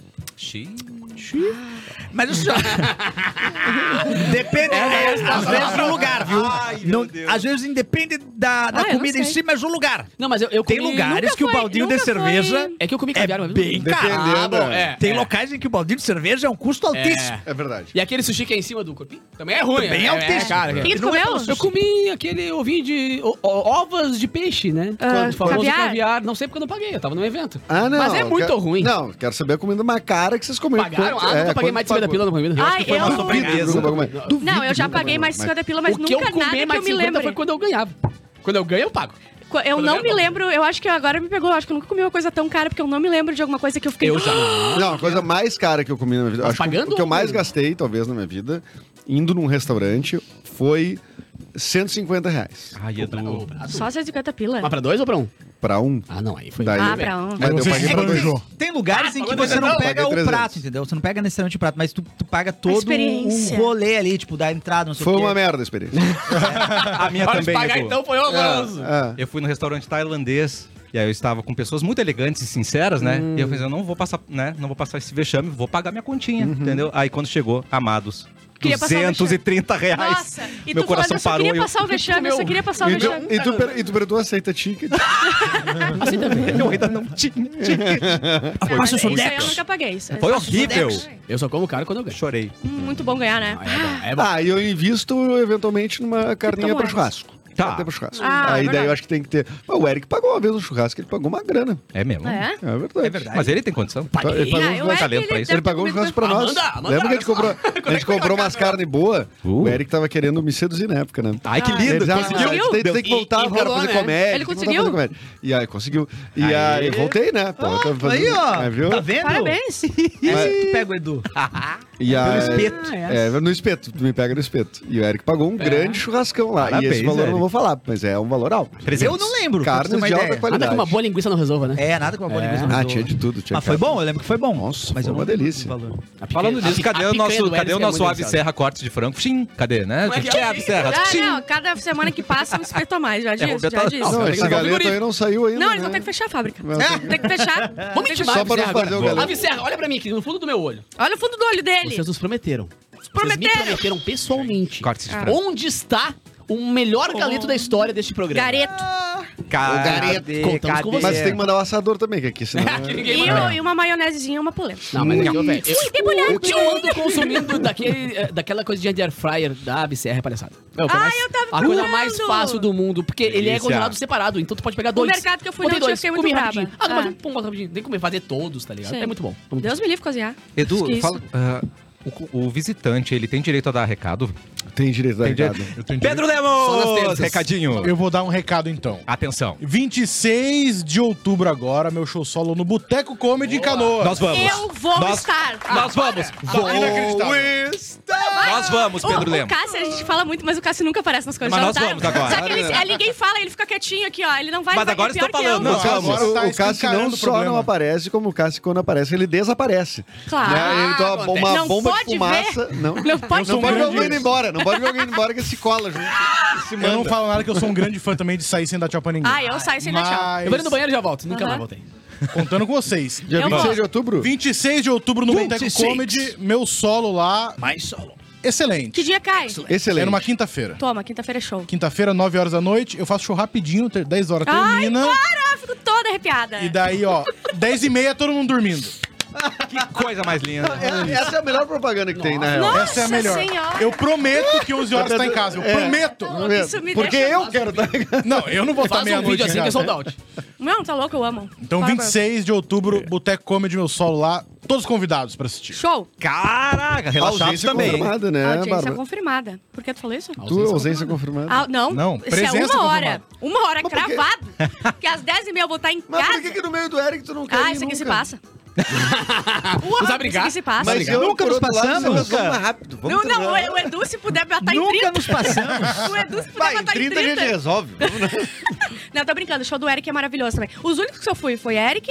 Mas isso. Depende, é, às vezes do lugar, viu? Não, às vezes independe da, da Ah, comida em si, mas o lugar. Não, mas eu, eu Tem comi... lugares que o baldinho de cerveja foi- É que eu comi é caviar uma vez. bem caro. Ah, bom, é. é. Tem é. locais em que o baldinho de cerveja é um custo altíssimo. É verdade. E aquele sushi que é em cima do corpinho? Também é ruim. Também é é, altíssimo. cara. O que, que é Eu comi aquele ovinho de o- o- ovas de peixe, né? Ah, o famoso caviar? caviar. Não sei porque eu não paguei, eu tava no evento. Ah, não. Mas é muito ruim. Não, quero saber a comida mais cara que vocês comeram. Pagaram? Ah, é, nunca paguei mais de 50 pagou? pila. Ai, foi uma eu... sobremesa. Nunca pagou mais. Duvido Não, eu já nunca paguei mais 50 pila, mas o que eu nunca comi nada que mais eu me 50 lembre. foi quando eu ganhava. Quando eu ganho, eu pago. Eu Quando não eu me lembro, eu acho que agora me pegou, eu acho que eu nunca comi uma coisa tão cara, porque eu não me lembro de alguma coisa que eu fiquei... Eu já. Não, a coisa mais cara que eu comi na minha vida. Mas Acho que pagando o que eu ou mais gastei, talvez, na minha vida, indo num restaurante, foi 150 reais. Ai, Edu. Só 150 pila. Mas pra dois ou pra um? Pra um. Ah, não, aí foi. Daí- Ah, pra um. Mas eu paguei pra dois. Tem lugares em que você não 300? pega o 300. prato, entendeu? Você não pega necessariamente o prato, mas tu, tu paga todo um, experiência. um rolê ali, tipo, da entrada, não sei Foi o quê. uma merda a experiência. A minha de também, pagar Edu. então foi horroroso. É. Eu fui no restaurante tailandês e aí eu estava com pessoas muito elegantes e sinceras, né? E eu pensei, eu não vou passar, né? Não vou passar esse vexame, vou pagar minha continha, entendeu? Aí quando chegou, amados, Queria passar o 230 reais. Nossa, e Meu tu coração falando, eu só parou. queria eu- passar o vexame, eu só queria passar o E tu, vexame. e, tu, e tu perguntou, aceita ticket? Eu ainda não tinha. Não, mas isso aí eu nunca paguei. Isso. Foi horrível. Eu só como caro quando eu ganho. Chorei. Hum, Muito bom ganhar, né? Ah, é bom, é bom. Ah, e eu invisto eventualmente numa carninha pra churrasco. Tá. Carninha pra churrasco. Ah, é Aí daí verdade. eu acho que tem que ter. Mas o Eric pagou uma vez no churrasco, ele pagou uma grana. É mesmo? É? É verdade. É verdade. Mas ele tem condição. Ele pagou, Ah, eu um é que talento ele pra isso. deve ele pagou um ter churrasco pra nós. Amanda, Amanda, Lembra que a gente olha comprou, a gente comprou umas carnes boas? Uh. O Eric tava querendo me seduzir na época, né? Ai, que Ah. lindo. Ele já- Conseguiu? ah, Tem, tem que voltar, e cara, rolou, fazer né? comédia. Ele tem que voltar conseguiu? fazer comédia. E aí, conseguiu. E Aê. aí, voltei, né? Pô, eu tava fazendo- Aí, ó. É, viu? Tá vendo? Parabéns. Esse que tu pega o Edu. E aí, espeto. É, no espeto. Tu me pega no espeto. E o Eric pagou um grande churrascão lá. e Parabéns, esse valor eu não vou falar, mas é um valor alto. Eu não lembro. Carnes uma de alta qualidade. Nada que uma boa linguiça não resolva, né? É, nada com uma boa É. linguiça. Ah, não tinha resolve. de tudo. Tinha Mas foi carne. bom, eu lembro que foi bom. Nossa, mas foi uma não delícia. o valor. Falando A pica- cadê a o nosso, cadê o é nosso Ave. Serra Cortes de Frango? Sim, cadê, né? Como é que é? Ave Serra. Ah, não, cada semana que passa um espeto a mais, já disse, já disse. Não, Não, esse que galeto aí não saiu ainda. Não, eles né? vão ter que fechar a fábrica. Tem que- que fechar. Vamos que intimar Só a não fazer o. Ave Serra, olha pra mim aqui, no fundo do meu olho. Olha o fundo do olho dele. Vocês nos prometeram. Vocês me Prometeram. prometeram pessoalmente. Cortes de Ah. frango. Onde está o melhor galeto da história deste programa? Gareto. Cadê? Contamos com Cadê? Mas tem que mandar o assador também, que aqui senão... É- E, e uma maionesezinha e uma polenta. Não, mas aqui eu velho. O que eu ando consumindo daquele, eh, daquela coisinha de air fryer da Serra é palhaçada. É o que Ah, mais- eu tava A coisa mais fácil do mundo, porque ele é Delícia. congelado separado, então tu pode pegar dois. mercado que eu fui Botei dois, fiquei muito comi braba. rapidinho. Ah, não, mas Ah. um pum, rapidinho. Tem que comer, fazer todos, tá ligado? Sim. É muito bom. Muito Deus me livre cozinhar. Edu, fala, ah, o, o visitante, ele tem direito a dar recado? Tem direito a Tem recado. tenho Pedro Só nas Lemos! terças. Recadinho. Eu vou dar um recado então. Atenção. 26 de outubro agora, meu show solo no Boteco Comedy em Canoas. Nós vamos. Eu vou Nós- estar. Nós vamos. Inacreditável. Nós vamos, Pedro o, o Lemos. Cássio, a gente fala muito, mas o Cássio nunca aparece nas coisas. Mas já nós notaram? vamos agora. Só que ele, é, ninguém fala, ele fica quietinho aqui, ó. Ele não vai Mas vai- agora é pior que falando, nós o vamos. Cássio- Agora tá o Cássio não o só problema. não aparece, como o Cássio quando aparece, ele desaparece. Claro. Né? Ele toma uma Não bomba de pode fumaça. Não, Não pode não pode ver indo isso. embora. Não pode ver alguém indo embora que se cola junto. Se Eu não falo nada que eu sou um grande fã também de sair sem dar tchau pra ninguém. Ah, eu saio sem dar tchau. Mas, Eu vou ali no banheiro e já volto. Nunca Aham. mais voltei. contando com vocês. Dia Eu 26 vou. de outubro? 26 de outubro no Boteco 26. Comedy, meu solo lá, Mais solo. excelente. Que dia cai? Excelente. É numa quinta-feira. Toma, quinta-feira é show. Quinta-feira, 9 horas da noite, eu faço show rapidinho, ter- 10 horas Ai, termina. para! Eu fico toda arrepiada. E daí, ó, 10 e meia, todo mundo dormindo. Que coisa mais linda. É- essa é a melhor propaganda que tem, na real. Nossa Essa é a melhor. Senhora. Eu prometo que 11 horas tá em casa. Eu É. prometo. Não, isso me Porque deixa- eu quero estar Não, eu não vou estar Faz um meia-noite vídeo em assim que é casa. sold out. Não, tá louco, eu amo. Então, Bárbara. 26 de outubro, Boteco Comedy, meu solo lá. Todos convidados pra assistir. Show. Caraca, Ausência também. confirmada, né, Audiência Bárbara? confirmada. Por que tu falou isso? Tu, ausência confirmada. Ah, não, Não, isso é presença uma hora. confirmada. Uma hora Mas cravado. Porque às 10h30 eu vou estar em Mas casa. por que, que no meio do Eric tu não quer Ah, ir isso aqui se passa. Sabe Isso aqui se passa. Mas eu, Nunca nos lado, passamos. nós vamos mais rápido. Vamos Não, não, o Edu, se puder botar em Nunca 30. nos passamos. O Edu, se puder Vai, em botar 30 a gente resolve. Não, tô brincando. O show do Eric é maravilhoso também. Os únicos que eu fui foi Eric,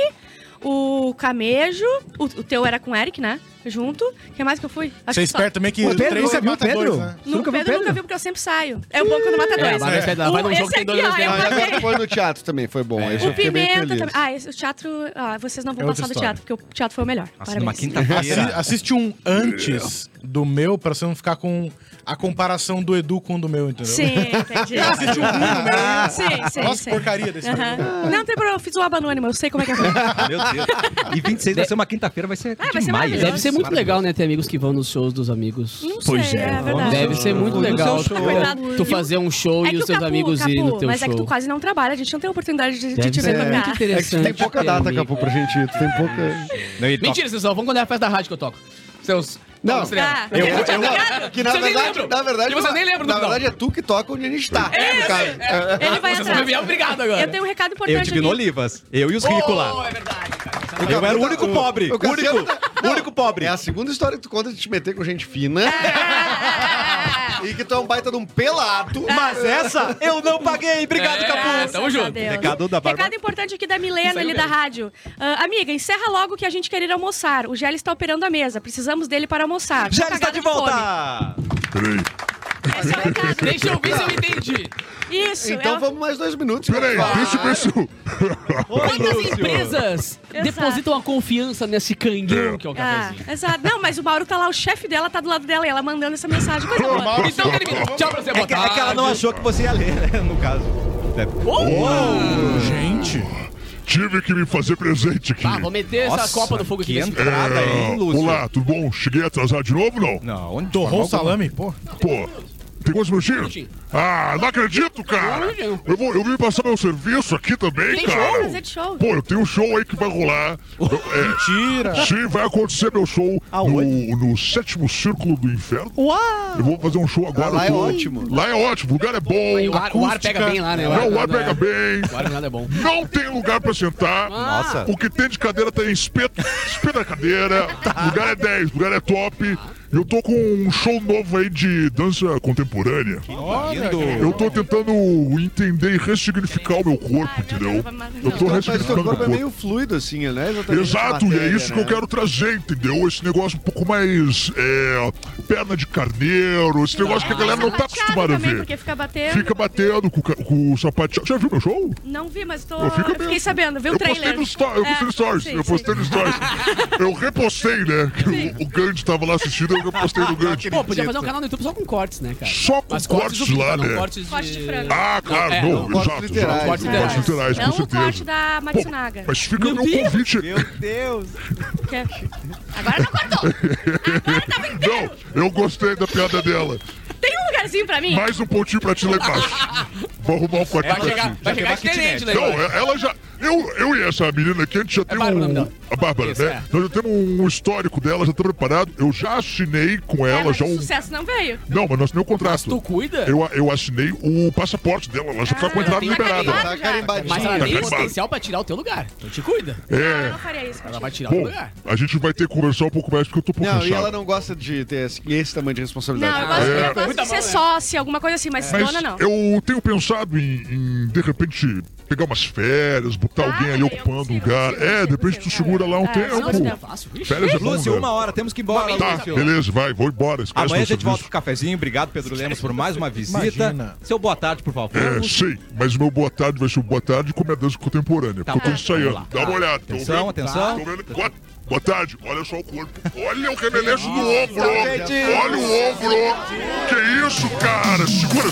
o Camejo. O, o teu era com o Eric, né? Junto. Quem mais que eu fui? Acho Você que só. espera também que O Pedro, três nunca você viu o mata Pedro? dois, né? No nunca viu o Pedro nunca Pedro? vi porque eu sempre saio. É o bom quando mata É, dois. mas vai- vai num O- jogo que tem dois vezes Não, e agora foi no teatro também, foi bom. Eu O fiquei bem Pimenta feliz. também. Ah, esse, o teatro. Ah, vocês não vão É outra passar do história. teatro, porque o teatro foi o melhor. Nossa, numa Parabéns. quinta-feira. Assi- Assiste um antes do meu, pra você não ficar com a comparação do Edu com o do meu, entendeu? Sim, entendi. Assiste um ruim no meio. Sim, sim, Nossa, sim. porcaria desse Aham. programa. Não, não tem problema, eu fiz o aba anônimo, eu sei como é que é. Meu Deus. E 26 vai ser uma quinta-feira, vai ser Ah, vai ser demais. maravilhoso. Deve ser muito legal, né? Ter amigos que vão nos shows dos amigos. Não sei, é, verdade. Deve ser muito legal. Tu, show. Tu fazer um show É e os o teus Capu, amigos Capu, ir no teu mas show. é que tu quase não trabalha, a gente não tem oportunidade de, de te ver muito tocar. É que tu interessante. tem pouca ter data. Capu, pra gente ir. Tu tem pouca... Mentira, vocês só vão quando é a festa da rádio que eu toco. Seus. Não. Ah, Eu, eu- eu, que na Vocês verdade, na verdade, E vocês nem lembram do na final. verdade é tu que toca onde a gente tá. no caso. Ele vai Vocês atrás. obrigado agora. Eu tenho um recado importante Eu tive no. Olivas. Eu e os ricos lá. Oh, é verdade, cara. Eu era o único O- pobre. o único, tá- o único pobre. É a segunda história que tu conta de te meter com gente fina. E que tu é um baita de um pelado. Mas essa eu não paguei. Obrigado, É, Capu. tamo junto. Recado da Bárbara. Recado importante aqui da Milena, ali da rádio. Ah, amiga, encerra logo que a gente quer ir almoçar. O Gelli está operando a mesa. Precisamos dele para almoçar. Tô está de volta. É o. Deixa eu ver se eu entendi. Isso. Então é- vamos mais dois minutos. Peraí, deixa eu se eu... Quantas empresas Exato. depositam a confiança nesse canguinho que é o Ah, cafezinho? exato. Não, mas o Mauro tá lá, o chefe dela tá do lado dela e ela mandando essa mensagem. Coisa boa. Então termina. Tchau pra você, É boa que, é que ela não achou que você ia ler, né, no caso. Gente, tive que me fazer presente aqui. Tá, vou meter essa Nossa, copa no fogo aqui. entrada, É, hein, Lúcio? olá, tudo bom? Cheguei atrasado de novo, não? Não, onde Torrou o salame, pô. Pô, tem quantos minutinhos? Ah, não acredito, cara. Eu, vou, eu vim passar meu serviço aqui também, Tem cara. De show. Pô, eu tenho um show aí que vai rolar. Eu- é, Mentira. Sim, vai acontecer meu show no, no sétimo círculo do inferno. Eu vou fazer um show agora. Ah, lá é tô- ótimo. Lá é ótimo, o lugar é bom. O ar, o ar pega bem lá, né? Não, o ar não é- pega bem. O ar nada é bom. Não tem lugar pra sentar. Nossa. O que tem de cadeira tem espeto, espeto na cadeira. O lugar é 10, o lugar é top. Eu tô com um show novo aí de dança contemporânea. Lindo. Eu tô tentando entender e ressignificar o meu corpo, entendeu? Eu tô ressignificando o corpo é meu meio fluido, assim, né? Exato, e é isso que eu né? quero trazer, entendeu? Esse negócio um pouco mais é, perna de carneiro, esse negócio que a galera não tá acostumada a ver. Fica batendo. Fica batendo com, o ca- com o sapatinho. Já viu meu show? Não vi, mas tô. Eu fico eu fiquei sabendo, viu o eu trailer. postei no, eu postei no É, stories. sim, eu postei no stories. eu repostei, né? Que o, o Gandhi tava lá assistindo, eu repostei no Gandhi. Pô, podia fazer um canal no YouTube só com cortes, né, cara? Só com Mas cortes, vídeo, lá, não né? cortes de... Corte de frango. Ah, claro, é, não, não, cortes exato. literais. Cortes Cortes literais, Não com o corte certeza. da Matsunaga. mas fica Meu meu, convite. Meu Deus. Que- Agora não cortou. Agora tava inteiro. Não, eu gostei da piada dela. Tem um lugarzinho pra mim? Mais um pontinho pra ti lá embaixo. Vou arrumar um Vai pra chegar, ti. vai chegar diferente, né? Não, ela já. Eu, eu e essa menina aqui, a gente já tem Bárbara o nome um. dela. A Bárbara, Isso, né? é. Nós já temos um histórico dela, já tá preparado. Eu já assinei com É, ela, mas já o um. sucesso não veio. Não, mas nós assinei o contrato. Tu cuida? Eu, eu assinei o passaporte dela, ela já tá com a entrada tem liberada. carimbado. Tá Mas ela Tá tem carimbado. potencial pra tirar o teu lugar. Então te cuida. Eu É. não faria isso Ela contigo. vai tirar o teu Bom, lugar. a gente vai ter que conversar um pouco mais porque eu tô um pouco Não, e cansado. ela não gosta de ter esse, esse tamanho de responsabilidade. Não, eu gosto, É. eu gosto Muita de ser mão, né? sócia, alguma coisa assim, mas, Mas dona não. eu tenho pensado em, em, de repente, pegar umas férias, botar Ah, alguém ali ocupando o lugar. É, consigo, de repente tu segura lá um É, tempo. É. Férias é bom, Lúcio, uma hora, temos que ir embora. Tá, Lúcio. beleza, vai, vou embora. Esquece Amanhã a gente volta pro cafezinho. Obrigado, Pedro Lemos, por mais uma visita. Imagina. Seu boa tarde, por favor. É, sei, mas o meu boa tarde vai ser o boa tarde com a minha dança contemporânea. Tá porque eu tô ensaiando. Dá uma Tá. olhada. tô Atenção, vendo? atenção. Tô vendo. Boa, boa tarde, olha só o corpo. Olha o remeleixo do ombro. Olha o ombro. Que isso, cara? Segura, segura.